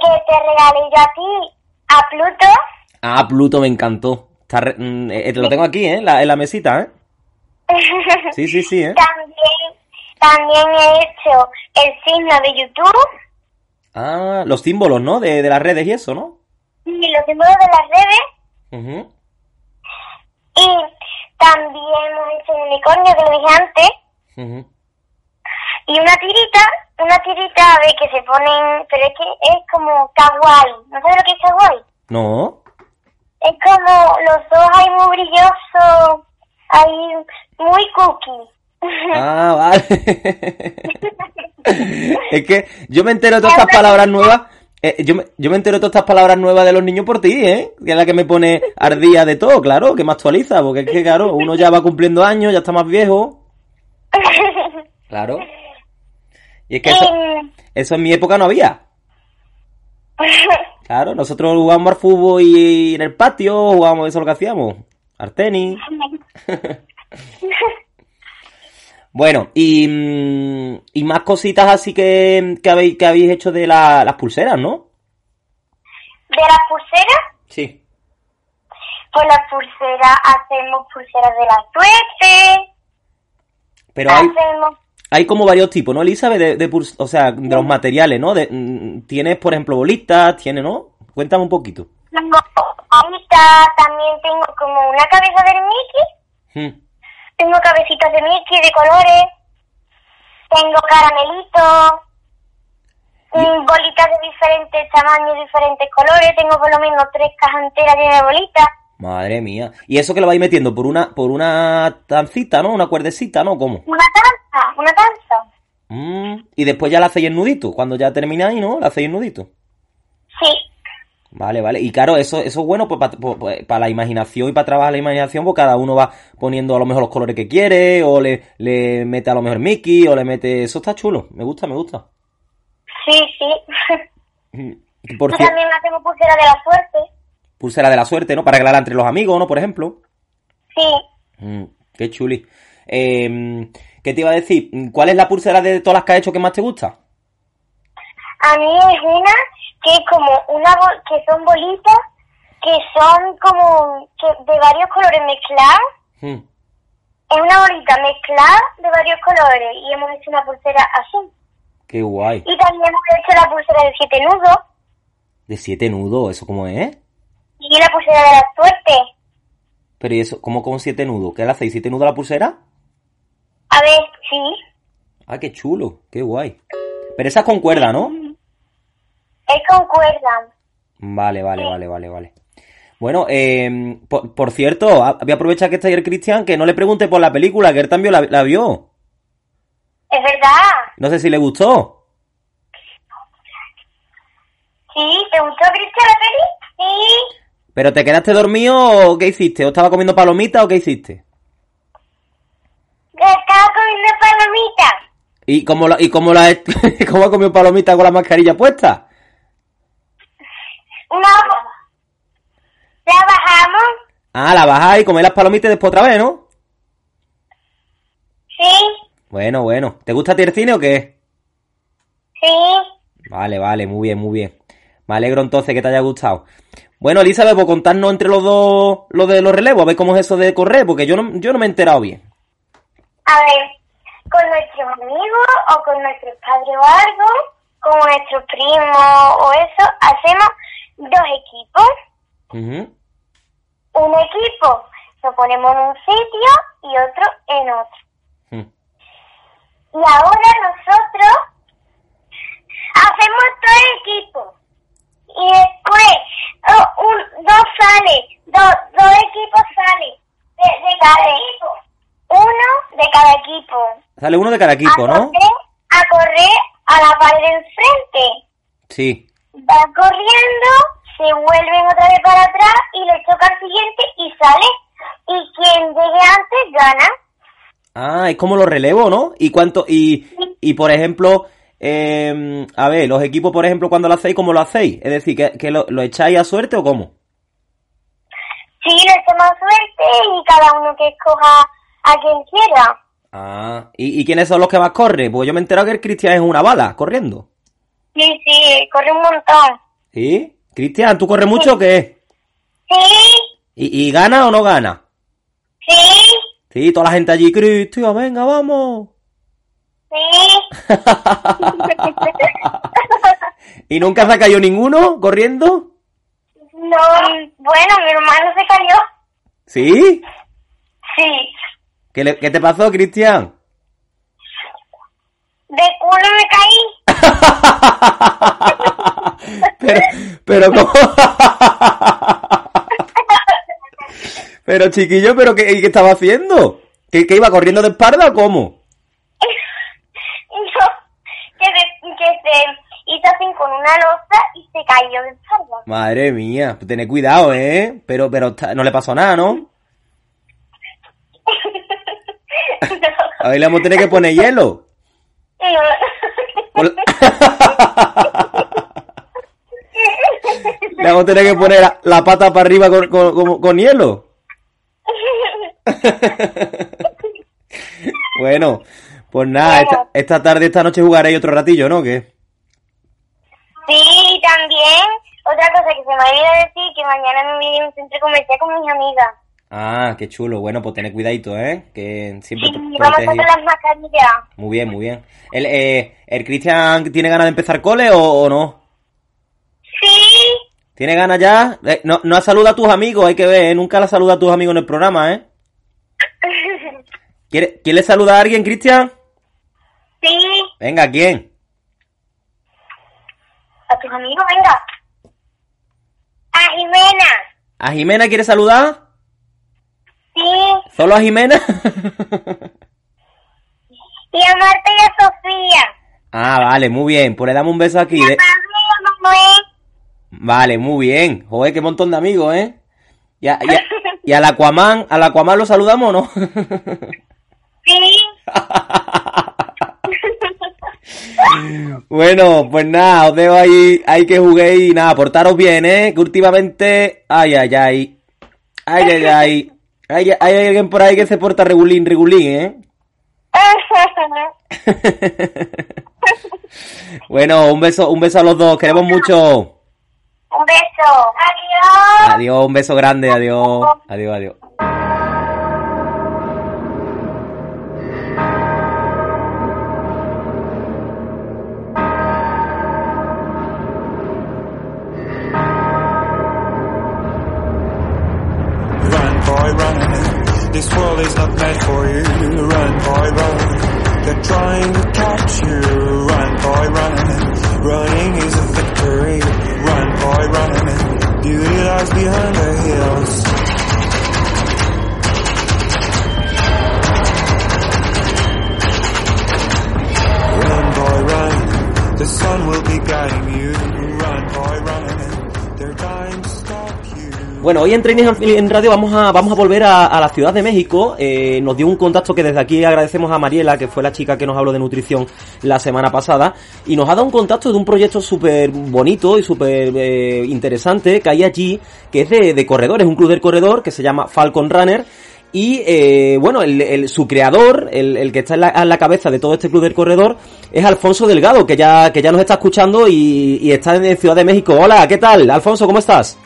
que te regalé yo a ti a Pluto. Ah, Pluto me encantó. Está re- mm, eh, lo tengo aquí, ¿eh? La, en la mesita, ¿eh? <laughs> Sí, sí, sí, ¿eh? También, también he hecho el signo de YouTube Ah, los símbolos, ¿no? De, de las redes y eso, ¿no? y los símbolos de las redes. Ujú. Y también hemos hecho un unicornio que lo dije antes. Y una tirita, una tirita de que se ponen, pero es que es como kawaii. ¿No sabes lo que es kawaii? No. Es como los ojos ahí muy brillosos, ahí muy cookie. <laughs> Ah, vale. <laughs> es que yo me entero de todas estas palabras nuevas. eh, yo, me, yo me entero de todas estas palabras nuevas de los niños por ti, ¿eh? Que es la que me pone ardía de todo, claro, que me actualiza, porque es que, claro, uno ya va cumpliendo años, ya está más viejo. <laughs> Claro. Y es que eso, eso en mi época no había. <laughs> Claro, nosotros jugábamos al fútbol y en el patio jugábamos eso es lo que hacíamos. Al tenis. <laughs> Bueno, y, mm, y más cositas así que, que, habéis, que habéis hecho de la- las pulseras, ¿no? de las pulseras, Sí. pues las pulseras hacemos pulseras de la suerte, Pero hay, hacemos hay como varios tipos, ¿no, Elizabeth? De, de o sea, de los materiales, ¿no? De, mm, tienes, por ejemplo, bolitas, tienes, ¿no? Cuéntame un poquito. tengo ahorita también tengo como una cabeza del Mickey, Mm. tengo cabecitas de Mickey de colores, tengo caramelitos, bolitas de diferentes tamaños, diferentes colores, tengo por lo menos tres cajas enteras llenas de bolitas. Madre mía. Y eso que lo vais metiendo por una, por una tancita, ¿no? Una cuerdecita, ¿no? ¿Cómo? Una tanza, una tanza. Mm, Y después ya la hacéis en nudito. Cuando ya termináis, ¿no? La hacéis en nudito. Sí, Vale, vale. Y claro, eso, eso es bueno pues, para la imaginación y para trabajar la imaginación, pues cada uno va poniendo a lo mejor los colores que quiere, o le, le mete a lo mejor Mickey, o le mete... Eso está chulo. Me gusta, me gusta. sí, sí. <laughs> Mm, Por Yo también hacemos pulsera de la suerte. Pulsera de la suerte, ¿no? Para regalar entre los amigos, ¿no? Por ejemplo. Sí, Mm, qué chuli. Eh, ¿Qué te iba a decir? ¿Cuál es la pulsera de todas las que has hecho que más te gusta? a mí es una que es como una bol- que son bolitas que son como que de varios colores mezclados. Mm, Es una bolita mezclada de varios colores y hemos hecho una pulsera así. qué guay. Y también hemos hecho la pulsera de siete nudos De siete nudos, ¿eso cómo es? Y la pulsera de la suerte. Pero ¿y eso? ¿Cómo con siete nudos? ¿Qué le hacéis? ¿Siete nudos a la pulsera? A ver, sí, Ah, qué chulo, qué guay. Pero esa es con cuerda, ¿no? es con cuerda. Vale, vale, vale, vale, vale. Bueno, eh, por, por cierto, voy a aprovechar que está el Cristian, que no le pregunte por la película, que él también la, la vio. Es verdad. No sé si le gustó. Sí, ¿te gustó Cristian la peli? Sí. ¿Pero te quedaste dormido o qué hiciste? ¿O estaba comiendo palomitas o qué hiciste? Estaba comiendo palomitas. ¿Y cómo, la, y cómo, la, <laughs> cómo ha comido palomitas con la mascarilla puesta? No. La bajamos. Ah, la bajáis y coméis las palomitas después otra vez, ¿no? Sí, Bueno, bueno. ¿Te gusta a ti el cine o qué? sí. Vale, vale, muy bien, muy bien. Me alegro entonces que te haya gustado. Bueno, Elizabeth, pues contarnos entre los dos lo de los relevos, a ver cómo es eso de correr, porque yo no, yo no me he enterado bien. A ver, con nuestros amigos o con nuestros padres o algo, con nuestros primos o eso, hacemos dos equipos. Un equipo lo ponemos en un sitio y otro en otro. Mm. Y ahora nosotros hacemos todo el equipo. Y después oh, un, dos sale, dos, dos equipos salen de, de cada equipo. Uno de cada equipo. Sale uno de cada equipo, a ¿no? Correr, a correr a la pared de enfrente. Sí. Va corriendo, se vuelven otra vez para atrás y le toca al siguiente y sale. Y quien llegue antes gana. Ah, es como los relevos, ¿no? Y cuánto, y, y por ejemplo, eh, a ver, los equipos, por ejemplo, cuando lo hacéis, ¿cómo lo hacéis? Es decir, ¿que, que lo, lo echáis a suerte o cómo? Sí, le echamos suerte y cada uno que escoja a quien quiera. Ah, ¿y, y quiénes son los que más corren? Pues yo me he enterado que el Cristian es una bala, corriendo. Sí, sí, corre un montón. ¿Sí? Cristian, ¿tú corres mucho o qué? Sí, ¿Y, y gana o no gana? sí, Sí, toda la gente allí, Cristian, venga, vamos. Sí. <laughs> ¿Y nunca se ha caído ninguno corriendo? No, bueno, mi hermano se cayó. ¿Sí? Sí, ¿Qué, le- qué te pasó, Cristian? de culo me caí. <laughs> pero, pero ¿cómo? <laughs> Pero chiquillo, ¿pero qué, qué estaba haciendo? ¿Que, que iba corriendo de espalda o cómo? No, que se, que se hizo así con una losa y se cayó de espalda. Madre mía, pues tened cuidado, ¿eh? Pero, pero no le pasó nada, ¿no? <laughs> A ver, le vamos a tener que poner hielo. No. Le vamos a tener que poner la, la pata para arriba con, con- con- con hielo. <laughs> Bueno, pues nada, esta, esta tarde, esta noche jugaréis otro ratillo, ¿no? ¿Qué? Sí, también otra cosa que se me olvidó decir, que mañana me voy a un centro comercial con mis amigas. Ah, qué chulo. Bueno, pues tened cuidadito, ¿eh? Que siempre pro- vamos a las mascarillas. Muy bien, muy bien. ¿El, eh, ¿el Cristian tiene ganas de empezar cole o, o no? Sí. ¿Tiene ganas ya? Eh, no, no saluda a tus amigos, hay que ver, ¿eh? Nunca la saluda a tus amigos en el programa, ¿eh? <laughs> ¿Quiere, ¿Quiere saludar a alguien, Cristian? Sí. Venga, ¿quién? Tus amigos, venga. A Jimena. ¿A Jimena quiere saludar? Sí. ¿Solo a Jimena? <laughs> Y a Marta y a Sofía. ah, vale, muy bien. Pues le damos un beso aquí. Y a de- Manuel. Vale, muy bien. Joder, qué montón de amigos, ¿eh? Y, a- y, a- <laughs> y al Aquaman, ¿al Aquaman lo saludamos o no? <laughs> Sí. Bueno, pues nada, os dejo ahí, hay que juguéis y nada, portaros bien, ¿eh? Que últimamente, ay, ay, ay, ay, ay, ay, hay, hay alguien por ahí que se porta regulín, regulín, ¿eh? <laughs> Bueno, un beso, un beso a los dos, queremos mucho. Un beso. Adiós. Adiós, un beso grande, adiós, adiós, adiós. This world is not meant for you. Run, boy, run. They're trying to catch you. Run, boy, run. Running is a victory. Run, boy, run. Beauty lies behind the hills. Run, boy, run. The sun will be guiding you. Run, boy, run. Bueno, hoy en Training Feeling Radio vamos a, vamos a volver a, a la Ciudad de México. Eh, nos dio un contacto que desde aquí agradecemos a Mariela, que fue la chica que nos habló de nutrición la semana pasada, y nos ha dado un contacto de un proyecto súper bonito y súper eh, interesante que hay allí, que es de, de corredores, un club del corredor que se llama Falcon Runner. Y eh, bueno, el, el- su creador, el, el que está en la, en la cabeza de todo este club del corredor, es Alfonso Delgado, que ya, que ya nos está escuchando y, y está en Ciudad de México. Hola, ¿qué tal? Alfonso, ¿cómo estás?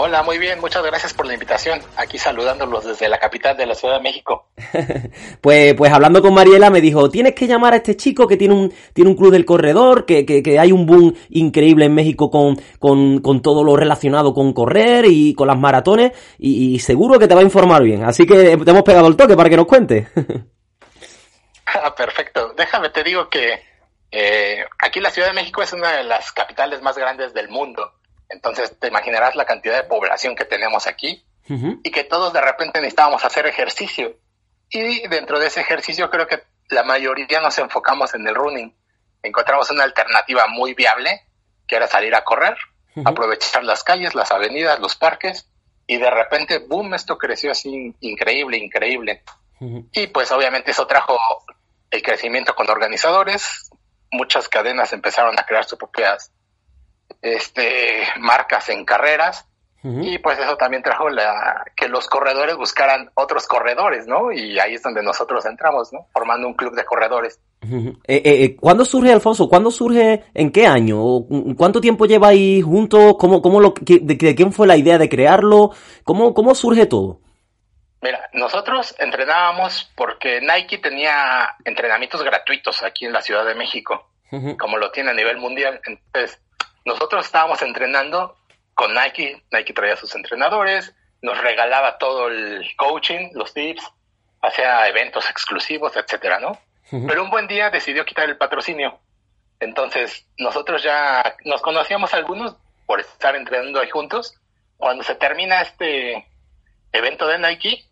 Hola, muy bien, muchas gracias por la invitación. Aquí saludándolos desde la capital de la Ciudad de México. <laughs> Pues, pues hablando con Mariela me dijo, tienes que llamar a este chico que tiene un, tiene un club del corredor, que, que, que hay un boom increíble en México con, con, con todo lo relacionado con correr y con las maratones, y, y seguro que te va a informar bien. Así que te hemos pegado el toque para que nos cuente. <laughs> Ah, Perfecto. Déjame te digo que eh, aquí la Ciudad de México es una de las capitales más grandes del mundo. Entonces te imaginarás la cantidad de población que tenemos aquí y que todos de repente necesitábamos hacer ejercicio. Y dentro de ese ejercicio creo que la mayoría nos enfocamos en el running. Encontramos una alternativa muy viable, que era salir a correr, aprovechar las calles, las avenidas, los parques, y de repente, boom, esto creció así increíble, increíble. Y pues obviamente eso trajo el crecimiento con organizadores, muchas cadenas empezaron a crear sus propias este, marcas en carreras, y pues eso también trajo la, que los corredores buscaran otros corredores, ¿no? Y ahí es donde nosotros entramos, ¿no? Formando un club de corredores. Eh, eh, eh, ¿Cuándo surge, Alfonso? ¿Cuándo surge? ¿En qué año? ¿O ¿Cuánto tiempo lleváis juntos? ¿Cómo, cómo lo, de quién fue la idea de crearlo? ¿Cómo, cómo surge todo? Mira, nosotros entrenábamos porque Nike tenía entrenamientos gratuitos aquí en la Ciudad de México, como lo tiene a nivel mundial. Entonces, nosotros estábamos entrenando con Nike, Nike traía sus entrenadores, nos regalaba todo el coaching, los tips, hacía eventos exclusivos, etcétera, ¿no? Pero un buen día decidió quitar el patrocinio. Entonces, nosotros ya nos conocíamos algunos por estar entrenando ahí juntos. Cuando se termina este evento de Nike,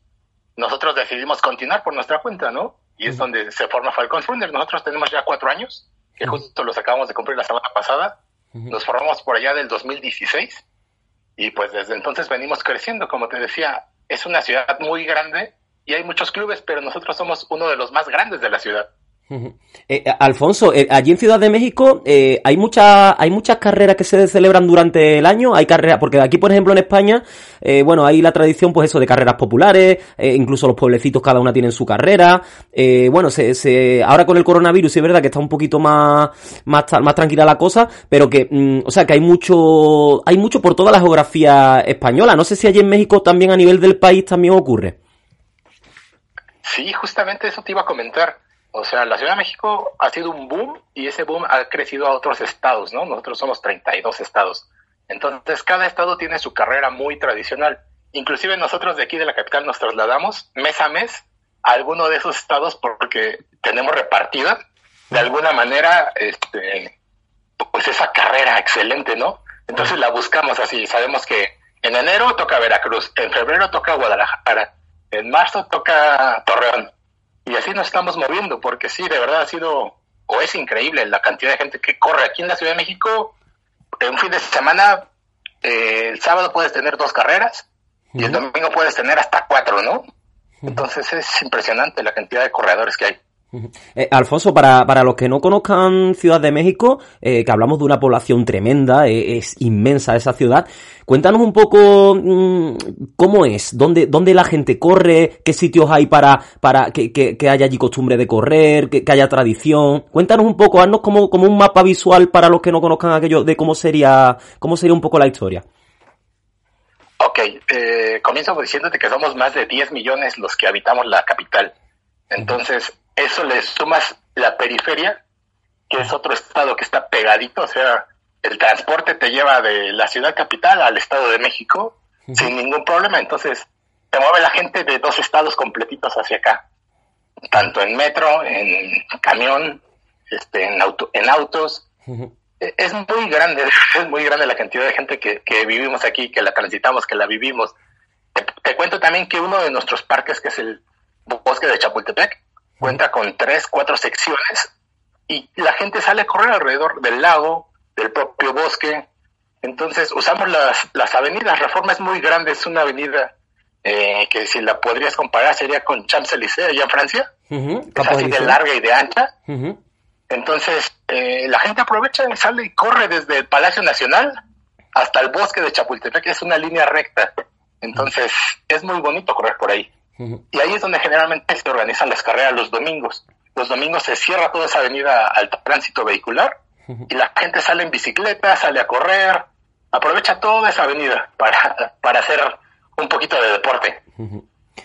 nosotros decidimos continuar por nuestra cuenta, ¿no? Y es donde se forma Falcon Runner. Nosotros tenemos ya cuatro años, que justo los acabamos de cumplir la semana pasada. Nos formamos por allá del 2016 y pues desde entonces venimos creciendo. Como te decía, es una ciudad muy grande y hay muchos clubes, pero nosotros somos uno de los más grandes de la ciudad. Eh, Alfonso, eh, allí en Ciudad de México eh, hay muchas hay muchas carreras que se celebran durante el año. Hay carreras porque aquí, por ejemplo, en España, eh, bueno, hay la tradición, pues eso, de carreras populares. incluso los pueblecitos cada una tienen su carrera. Bueno, se, se, ahora con el coronavirus es verdad que está un poquito más más tranquila la cosa, pero que, mm, o sea, que hay mucho hay mucho por toda la geografía española. No sé si allí en México también a nivel del país también ocurre. Sí, justamente eso te iba a comentar. O sea, la Ciudad de México ha sido un boom y ese boom ha crecido a otros estados, ¿no? Nosotros somos 32 estados. Entonces, cada estado tiene su carrera muy tradicional. Inclusive nosotros de aquí de la capital nos trasladamos mes a mes a alguno de esos estados porque tenemos repartida de alguna manera este, pues esa carrera excelente, ¿no? Entonces la buscamos así. Sabemos que en enero toca Veracruz, en febrero toca Guadalajara, en marzo toca Torreón. Y así nos estamos moviendo, porque sí, de verdad ha sido, o es increíble la cantidad de gente que corre aquí en la Ciudad de México. En un fin de semana, eh, el sábado puedes tener dos carreras y el domingo puedes tener hasta cuatro, ¿no? Entonces es impresionante la cantidad de corredores que hay. Eh, Alfonso, para, para los que no conozcan Ciudad de México, eh, que hablamos de una población tremenda, eh, es inmensa esa ciudad, cuéntanos un poco mm, cómo es, dónde, dónde la gente corre, qué sitios hay para, para que, que, que haya allí costumbre de correr, que, que haya tradición. Cuéntanos un poco, haznos como, como un mapa visual para los que no conozcan aquello de cómo sería, cómo sería un poco la historia. Ok, eh, comienzo diciéndote que somos más de 10 millones los que habitamos la capital. Entonces, eso le sumas la periferia, que es otro estado que está pegadito, o sea, el transporte te lleva de la ciudad capital al estado de México sin ningún problema. Entonces, te mueve la gente de dos estados completitos hacia acá, tanto en metro, en camión, este, en, auto, en autos. E- Es muy grande, <laughs> es muy grande la cantidad de gente que, que vivimos aquí, que la transitamos, que la vivimos. Te, te cuento también que uno de nuestros parques, que es el bosque de Chapultepec, cuenta con tres, cuatro secciones y la gente sale a correr alrededor del lago, del propio bosque. Entonces usamos las, las avenidas. Reforma es muy grande, es una avenida eh, que si la podrías comparar sería con Champs-Élysées allá en Francia. Es así de larga y de ancha. Entonces, eh, la gente aprovecha y sale y corre desde el Palacio Nacional hasta el bosque de Chapultepec, es una línea recta. Entonces, es muy bonito correr por ahí. Y ahí es donde generalmente se organizan las carreras los domingos. Los domingos se cierra toda esa avenida al tránsito vehicular y la gente sale en bicicleta, sale a correr, aprovecha toda esa avenida para, para hacer un poquito de deporte.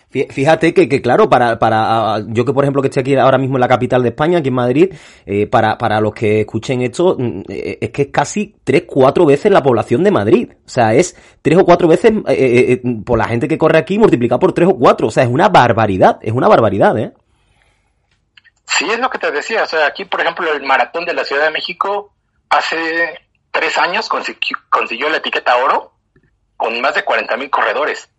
Fí- Fíjate que, que claro, para, para yo que por ejemplo que estoy aquí ahora mismo en la capital de España, aquí en Madrid, eh, para, para los que escuchen esto, mm, eh, es que es casi tres, cuatro veces la población de Madrid. O sea, es tres o cuatro veces eh, por la gente que corre aquí multiplicado por tres o cuatro. O sea, es una barbaridad, es una barbaridad, ¿eh? Sí, es lo que te decía. O sea, aquí, por ejemplo, el maratón de la Ciudad de México hace tres años consiguió, consiguió la etiqueta oro con más de 40 mil corredores.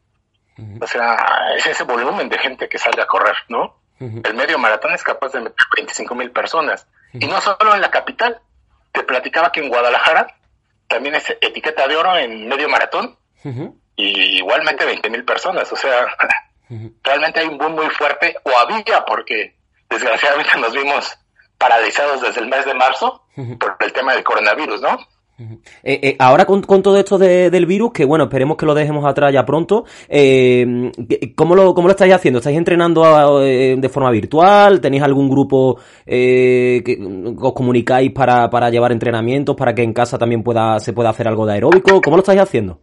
O sea, es ese volumen de gente que sale a correr, ¿no? El medio maratón es capaz de meter 25 mil personas. Y no solo en la capital. Te platicaba que en Guadalajara también es etiqueta de oro en medio maratón y igualmente 20 mil personas. O sea, <laughs> realmente hay un boom muy fuerte, o había, porque desgraciadamente nos vimos paralizados desde el mes de marzo por el tema del coronavirus, ¿no? Eh, eh, ahora con, con todo esto de- del virus, que bueno, esperemos que lo dejemos atrás ya pronto, eh, ¿cómo, lo, ¿cómo lo estáis haciendo? ¿Estáis entrenando eh, de forma virtual? ¿Tenéis algún grupo eh, que os comunicáis para, para llevar entrenamientos, para que en casa también pueda, se pueda hacer algo de aeróbico? ¿Cómo lo estáis haciendo?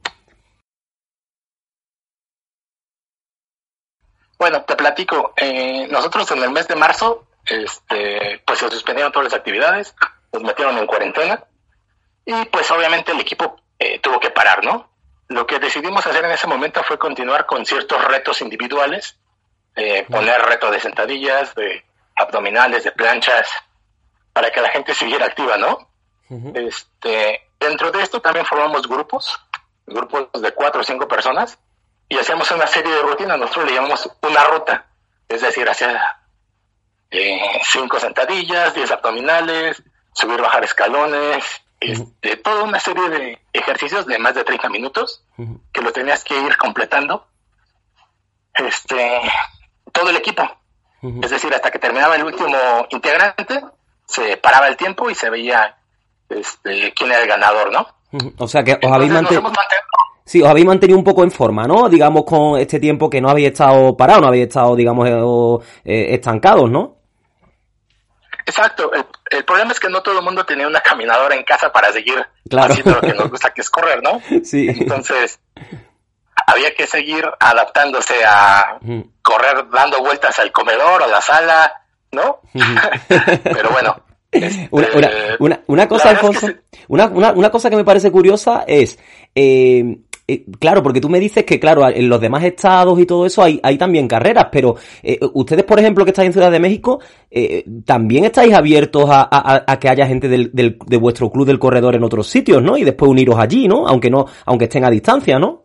Bueno, te platico. eh, nosotros en el mes de marzo, este, pues se suspendieron todas las actividades, nos metieron en cuarentena y pues obviamente el equipo eh, tuvo que parar, ¿no? Lo que decidimos hacer en ese momento fue continuar con ciertos retos individuales, eh, poner reto de sentadillas, de abdominales, de planchas, para que la gente siguiera activa, ¿no? Este, dentro de esto también formamos grupos, grupos de cuatro o cinco personas, y hacíamos una serie de rutinas, nosotros le llamamos una ruta, es decir, hacía eh, cinco sentadillas, diez abdominales, subir, bajar escalones, este, toda una serie de ejercicios de más de 30 minutos que lo tenías que ir completando. Este, todo el equipo. Es decir, hasta que terminaba el último integrante, se paraba el tiempo y se veía este, quién era el ganador, ¿no? O sea que os habéis mantenido... Sí, os habéis mantenido un poco en forma, ¿no? Digamos, con este tiempo que no habéis estado parados, no habéis estado, digamos, eh, estancados, ¿no? Exacto. El, problema es que no todo el mundo tenía una caminadora en casa para seguir haciendo lo que nos gusta, que es correr, ¿no? <laughs> Sí. Entonces, había que seguir adaptándose a correr dando vueltas al comedor o a la sala, ¿no? <laughs> Pero bueno. <laughs> una, una, cosa, Alfonso, una, una, cosa que me parece curiosa es, eh, eh, claro, porque tú me dices que, claro, en los demás estados y todo eso hay, hay también carreras, pero eh, ustedes, por ejemplo, que estáis en Ciudad de México, eh, también estáis abiertos a, que haya gente del, de vuestro club del corredor en otros sitios, ¿no? Y después uniros allí, ¿no? Aunque no, aunque estén a distancia, ¿no?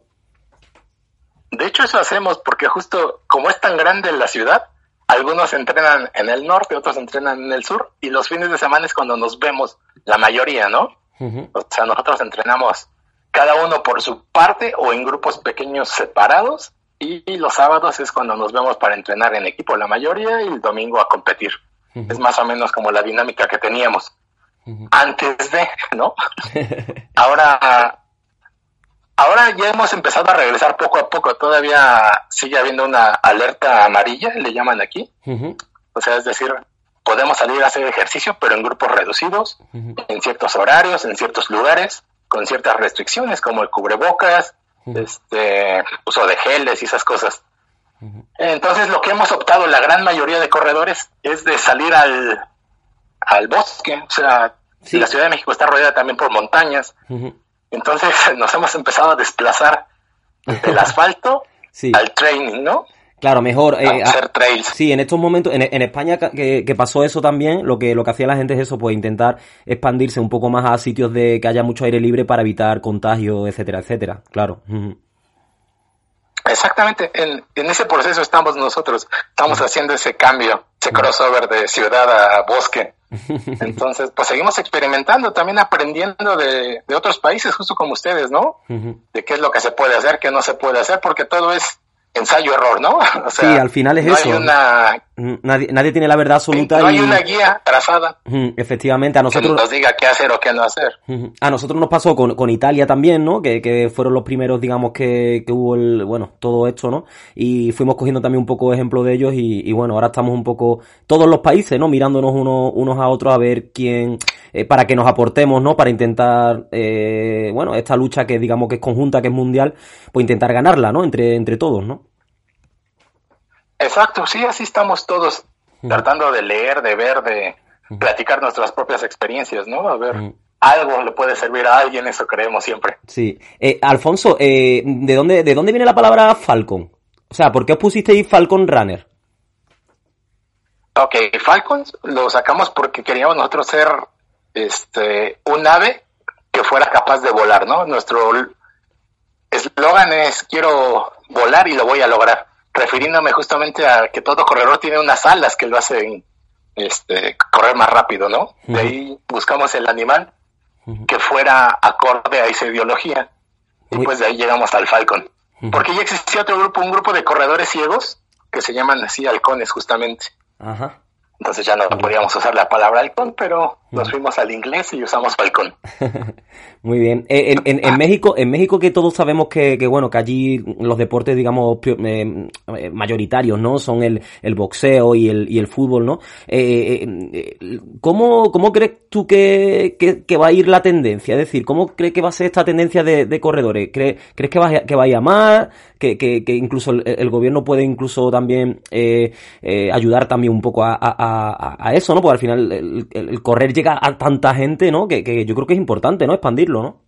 De hecho, eso hacemos porque justo como es tan grande la ciudad, algunos entrenan en el norte, otros entrenan en el sur, y los fines de semana es cuando nos vemos la mayoría, ¿no? O sea, nosotros entrenamos cada uno por su parte o en grupos pequeños separados. Y, los sábados es cuando nos vemos para entrenar en equipo la mayoría y el domingo a competir. Es más o menos como la dinámica que teníamos antes de, ¿no? <laughs> ahora, ahora ya hemos empezado a regresar poco a poco. Todavía sigue habiendo una alerta amarilla, le llaman aquí. O sea, es decir, podemos salir a hacer ejercicio, pero en grupos reducidos, en ciertos horarios, en ciertos lugares con ciertas restricciones como el cubrebocas, este, uso de geles y esas cosas. Entonces lo que hemos optado la gran mayoría de corredores es de salir al, al bosque, o sea, la Ciudad de México está rodeada también por montañas, entonces <laughs> nos hemos empezado a desplazar del <laughs> asfalto al training, ¿no? Claro, mejor. Eh, hacer trails. Sí, en estos momentos, en, España que, pasó eso también, lo que, lo que hacía la gente es eso, pues intentar expandirse un poco más a sitios de que haya mucho aire libre para evitar contagios, etcétera, etcétera. Claro. Exactamente, en, ese proceso estamos nosotros, estamos haciendo ese cambio, ese crossover de ciudad a bosque. <laughs> Entonces, pues seguimos experimentando, también aprendiendo de, de otros países, justo como ustedes, ¿no? De qué es lo que se puede hacer, qué no se puede hacer, porque todo es ensayo-error, ¿no? <laughs> O sea, sí, al final es eso. una... Nadie, nadie tiene la verdad absoluta. No hay una guía trazada. Efectivamente, a nosotros... Que nos diga qué hacer o qué no hacer. A nosotros nos pasó con, con Italia también, ¿no? Que, que, fueron los primeros, digamos, que, que hubo el, bueno, todo esto, ¿no? Y fuimos cogiendo también un poco ejemplo de ellos y, y bueno, ahora estamos un poco, todos los países, ¿no? Mirándonos unos, unos a otros a ver quién, eh, para que nos aportemos, ¿no? Para intentar, eh, bueno, esta lucha que digamos que es conjunta, que es mundial, pues intentar ganarla, ¿no? Entre, entre todos, ¿no? Exacto, sí, así estamos todos tratando de leer, de ver, de platicar nuestras propias experiencias, ¿no? A ver, algo le puede servir a alguien, eso creemos siempre. Sí. Eh, Alfonso, eh, ¿de, dónde, ¿de dónde viene la palabra Falcon? O sea, ¿por qué os pusisteis Falcon Runner? Ok, Falcons lo sacamos porque queríamos nosotros ser este, un ave que fuera capaz de volar, ¿no? Nuestro eslogan es quiero volar y lo voy a lograr refiriéndome justamente a que todo corredor tiene unas alas que lo hacen este, correr más rápido, ¿no? De ahí buscamos el animal que fuera acorde a esa ideología y pues de ahí llegamos al Falcon. Porque ya existía otro grupo, un grupo de corredores ciegos que se llaman así halcones justamente. Ajá. Entonces ya no podíamos usar la palabra halcón, pero nos fuimos al inglés y usamos falcón. <laughs> Muy bien. Eh, en, en, México, en México que todos sabemos que, que bueno, que allí los deportes, digamos, eh, eh, mayoritarios, ¿no? Son el, el boxeo y el, y el fútbol, ¿no? Eh, ¿cómo, ¿Cómo crees tú que, que, va a ir la tendencia? Es decir, ¿cómo crees que va a ser esta tendencia de, de corredores? ¿Crees, ¿Crees que va, que va a ir a más? ¿Que, que, que incluso el, gobierno puede incluso también ayudar también un poco a, a, a, eso, ¿no? Porque al final el, el correr llega a tanta gente, ¿no? Que, que, yo creo que es importante, ¿no? Expandirlo, ¿no?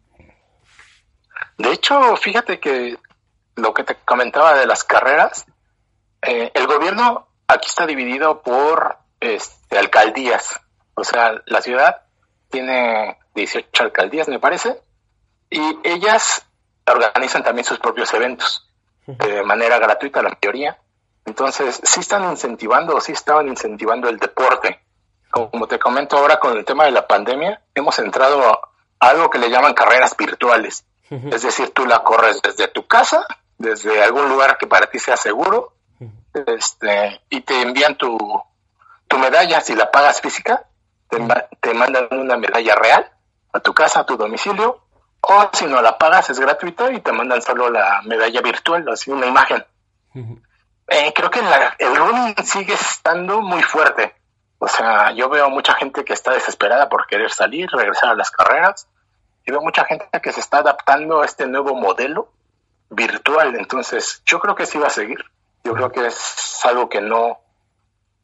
De hecho, fíjate que lo que te comentaba de las carreras, eh, el gobierno aquí está dividido por este, alcaldías. O sea, la ciudad tiene 18 alcaldías, me parece, y ellas organizan también sus propios eventos. de manera gratuita la mayoría. Entonces, sí están incentivando, sí estaban incentivando el deporte. Como te comento ahora con el tema de la pandemia, hemos entrado a algo que le llaman carreras virtuales. Es decir, tú la corres desde tu casa, desde algún lugar que para ti sea seguro, este, y te envían tu, tu medalla, si la pagas física, te, te mandan una medalla real a tu casa, a tu domicilio, o si no la pagas es gratuito y te mandan solo la medalla virtual, así una imagen. Eh, creo que el running sigue estando muy fuerte. O sea, yo veo mucha gente que está desesperada por querer salir, regresar a las carreras. Y veo mucha gente que se está adaptando a este nuevo modelo virtual. Entonces, yo creo que sí va a seguir. Yo creo que es algo que no,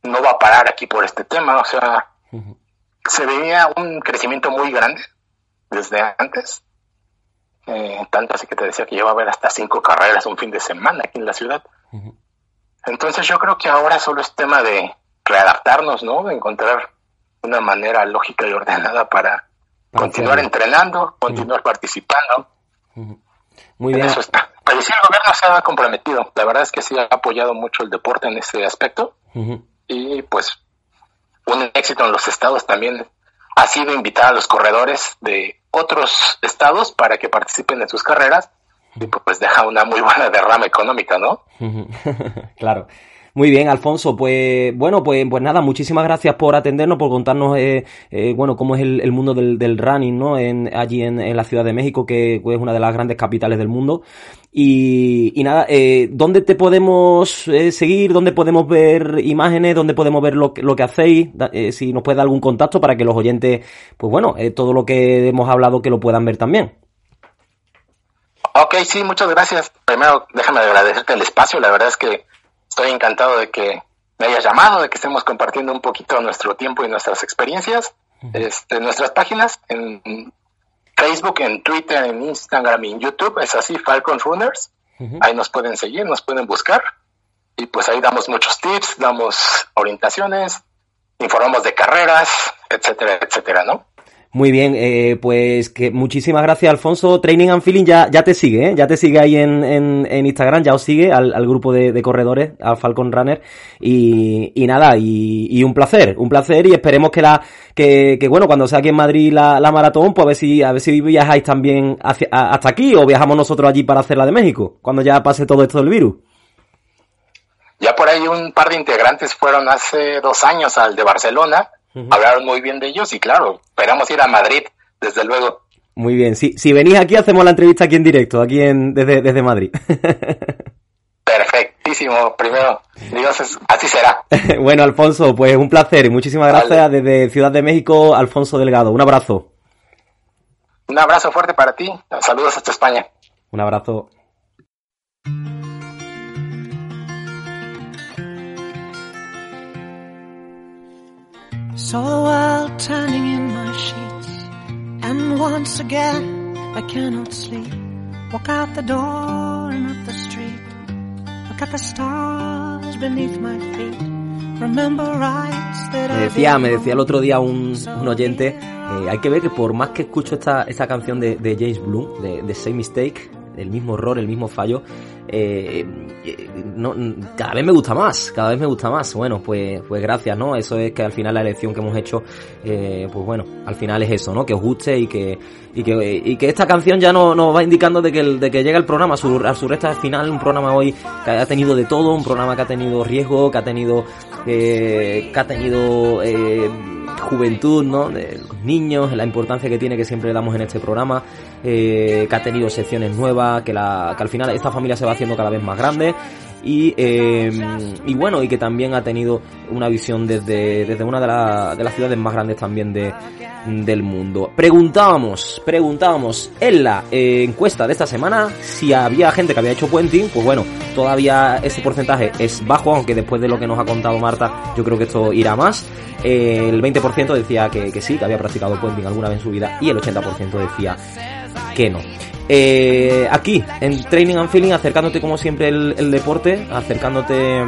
no va a parar aquí por este tema. O sea, se veía un crecimiento muy grande desde antes. Eh, tanto así que te decía que iba a haber hasta cinco carreras un fin de semana aquí en la ciudad. Entonces yo creo que ahora solo es tema de readaptarnos, ¿no? De encontrar una manera lógica y ordenada para continuar entrenando, continuar participando. Muy bien. Eso está. Pero sí, el gobierno se ha comprometido. La verdad es que sí ha apoyado mucho el deporte en ese aspecto. Y pues un éxito en los estados también ha sido invitar a los corredores de otros estados para que participen en sus carreras pues deja una muy buena derrama económica, ¿no? <laughs> claro. Muy bien, Alfonso. Pues bueno, pues, pues nada, muchísimas gracias por atendernos, por contarnos, eh, eh, bueno, cómo es el, mundo del, running, ¿no? En, allí en, la Ciudad de México, que es una de las grandes capitales del mundo. Y, y nada, eh, ¿dónde te podemos eh, seguir? ¿Dónde podemos ver imágenes? ¿Dónde podemos ver lo, lo que hacéis? Eh, si nos puede dar algún contacto para que los oyentes, pues bueno, eh, todo lo que hemos hablado que lo puedan ver también. Ok, sí, muchas gracias. Primero, déjame agradecerte el espacio. La verdad es que estoy encantado de que me hayas llamado, de que estemos compartiendo un poquito nuestro tiempo y nuestras experiencias. Este, nuestras páginas en Facebook, en Twitter, en Instagram y en YouTube es así, Falcon Runners. Ahí nos pueden seguir, nos pueden buscar. Y pues ahí damos muchos tips, damos orientaciones, informamos de carreras, etcétera, etcétera, ¿no? Muy bien, eh, pues que muchísimas gracias, Alfonso. Training and Feeling ya, ya te sigue, ¿eh? ya te sigue ahí en, en, en Instagram, ya os sigue al, al grupo de, de, corredores, al Falcon Runner. Y, y nada, y, y, un placer, un placer y esperemos que la, que, que bueno, cuando sea aquí en Madrid la, la maratón, pues a ver si, a ver si viajáis también hacia, hasta aquí o viajamos nosotros allí para hacer la de México, cuando ya pase todo esto del virus. Ya por ahí un par de integrantes fueron hace dos años al de Barcelona Hablaron muy bien de ellos y claro, esperamos ir a Madrid, desde luego. Muy bien, si, si venís aquí hacemos la entrevista aquí en directo, aquí en, desde, desde Madrid. <laughs> Perfectísimo, primero, Dios, así será. <laughs> bueno, Alfonso, pues un placer y muchísimas gracias vale. desde Ciudad de México, Alfonso Delgado. Un abrazo. Un abrazo fuerte para ti, saludos hasta España. Un abrazo. Saw the world turning in my sheets, and once again I cannot sleep. Walk out the door and up the street. Look at the stars beneath my feet. Remember rights that me decía, me decía el otro día un, un oyente, eh, hay que ver que por más que escucho esta, esta canción de, de James Bloom, de, de Same Mistake, el mismo error, el mismo fallo, eh, cada vez me gusta más, cada vez me gusta más. Bueno, pues, pues gracias, ¿no? Eso es que al final la elección que hemos hecho, eh, pues bueno, al final es eso, ¿no? Que os guste y que, y que, y que esta canción ya nos no va indicando de que, de que llega el programa a su, a su recta final, un programa hoy que ha tenido de todo, un programa que ha tenido riesgo, que ha tenido, eh, que ha tenido, eh, juventud, ¿no? De los niños, la importancia que tiene que siempre damos en este programa, eh, que ha tenido secciones nuevas, que, la, que al final esta familia se va haciendo cada vez más grande y, eh, y bueno, y que también ha tenido una visión desde, desde una de, la, de las ciudades más grandes también de, del mundo. Preguntábamos, preguntábamos en la eh, encuesta de esta semana si había gente que había hecho puenting, pues bueno, todavía ese porcentaje es bajo, aunque después de lo que nos ha contado Marta, yo creo que esto irá más. Eh, el 20% decía que, que sí, que había practicado puenting alguna vez en su vida, y el 80% decía que no. Eh, aquí, en Training and Feeling, acercándote como siempre el, el deporte, acercándote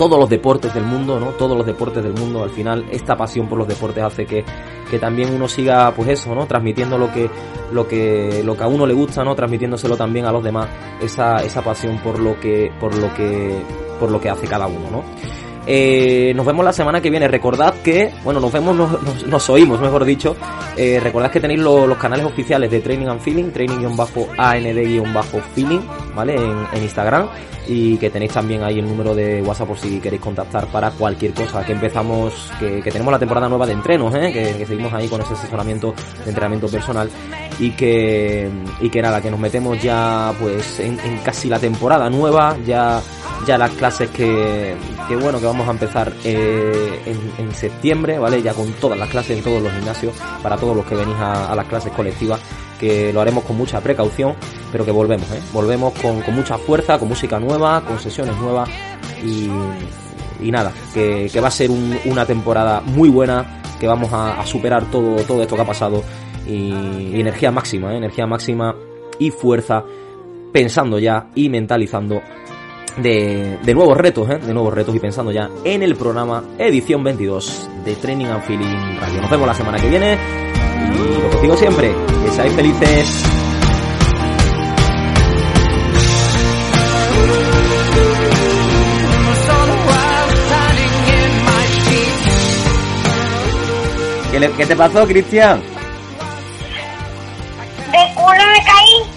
todos los deportes del mundo, ¿no? Todos los deportes del mundo, al final esta pasión por los deportes hace que, que también uno siga, pues eso, ¿no? Transmitiendo lo que, lo que, lo que a uno le gusta, ¿no? Transmitiéndoselo también a los demás, esa, esa pasión por lo que, por lo que, por lo que hace cada uno, ¿no? Eh, nos vemos la semana que viene. Recordad que, bueno, nos vemos, nos, nos, oímos, mejor dicho. Eh, recordad que tenéis lo, los canales oficiales de Training and Feeling, training-and-feeling, ¿vale? En, Instagram. Y que tenéis también ahí el número de WhatsApp por si queréis contactar para cualquier cosa. Que empezamos, que, tenemos la temporada nueva de entrenos, ¿eh? Que, que, seguimos ahí con ese asesoramiento de entrenamiento personal. Y que, y que nada, que nos metemos ya, pues, en, en casi la temporada nueva, ya ya las clases que, que bueno que vamos a empezar eh, en, septiembre vale ya con todas las clases en todos los gimnasios para todos los que venís a, las clases colectivas que lo haremos con mucha precaución pero que volvemos ¿eh? volvemos con, mucha fuerza con música nueva con sesiones nuevas y, y nada que, va a ser un, una temporada muy buena que vamos a, a, superar todo todo esto que ha pasado y, y energía máxima ¿eh? energía máxima y fuerza pensando ya y mentalizando de, de, nuevos retos, ¿eh? de nuevos retos y pensando ya en el programa edición 22 de Training and Feeling Radio. Nos vemos la semana que viene y lo que os digo siempre, que seáis felices. ¿Qué, le, ¿Qué, te pasó, Cristian? De culo me caí.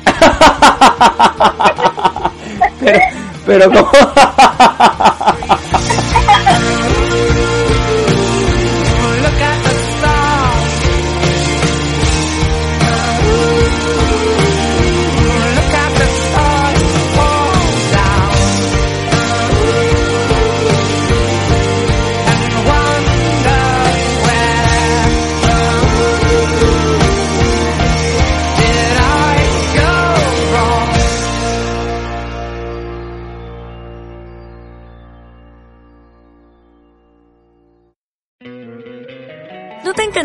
<laughs> Pero, pero como... <laughs>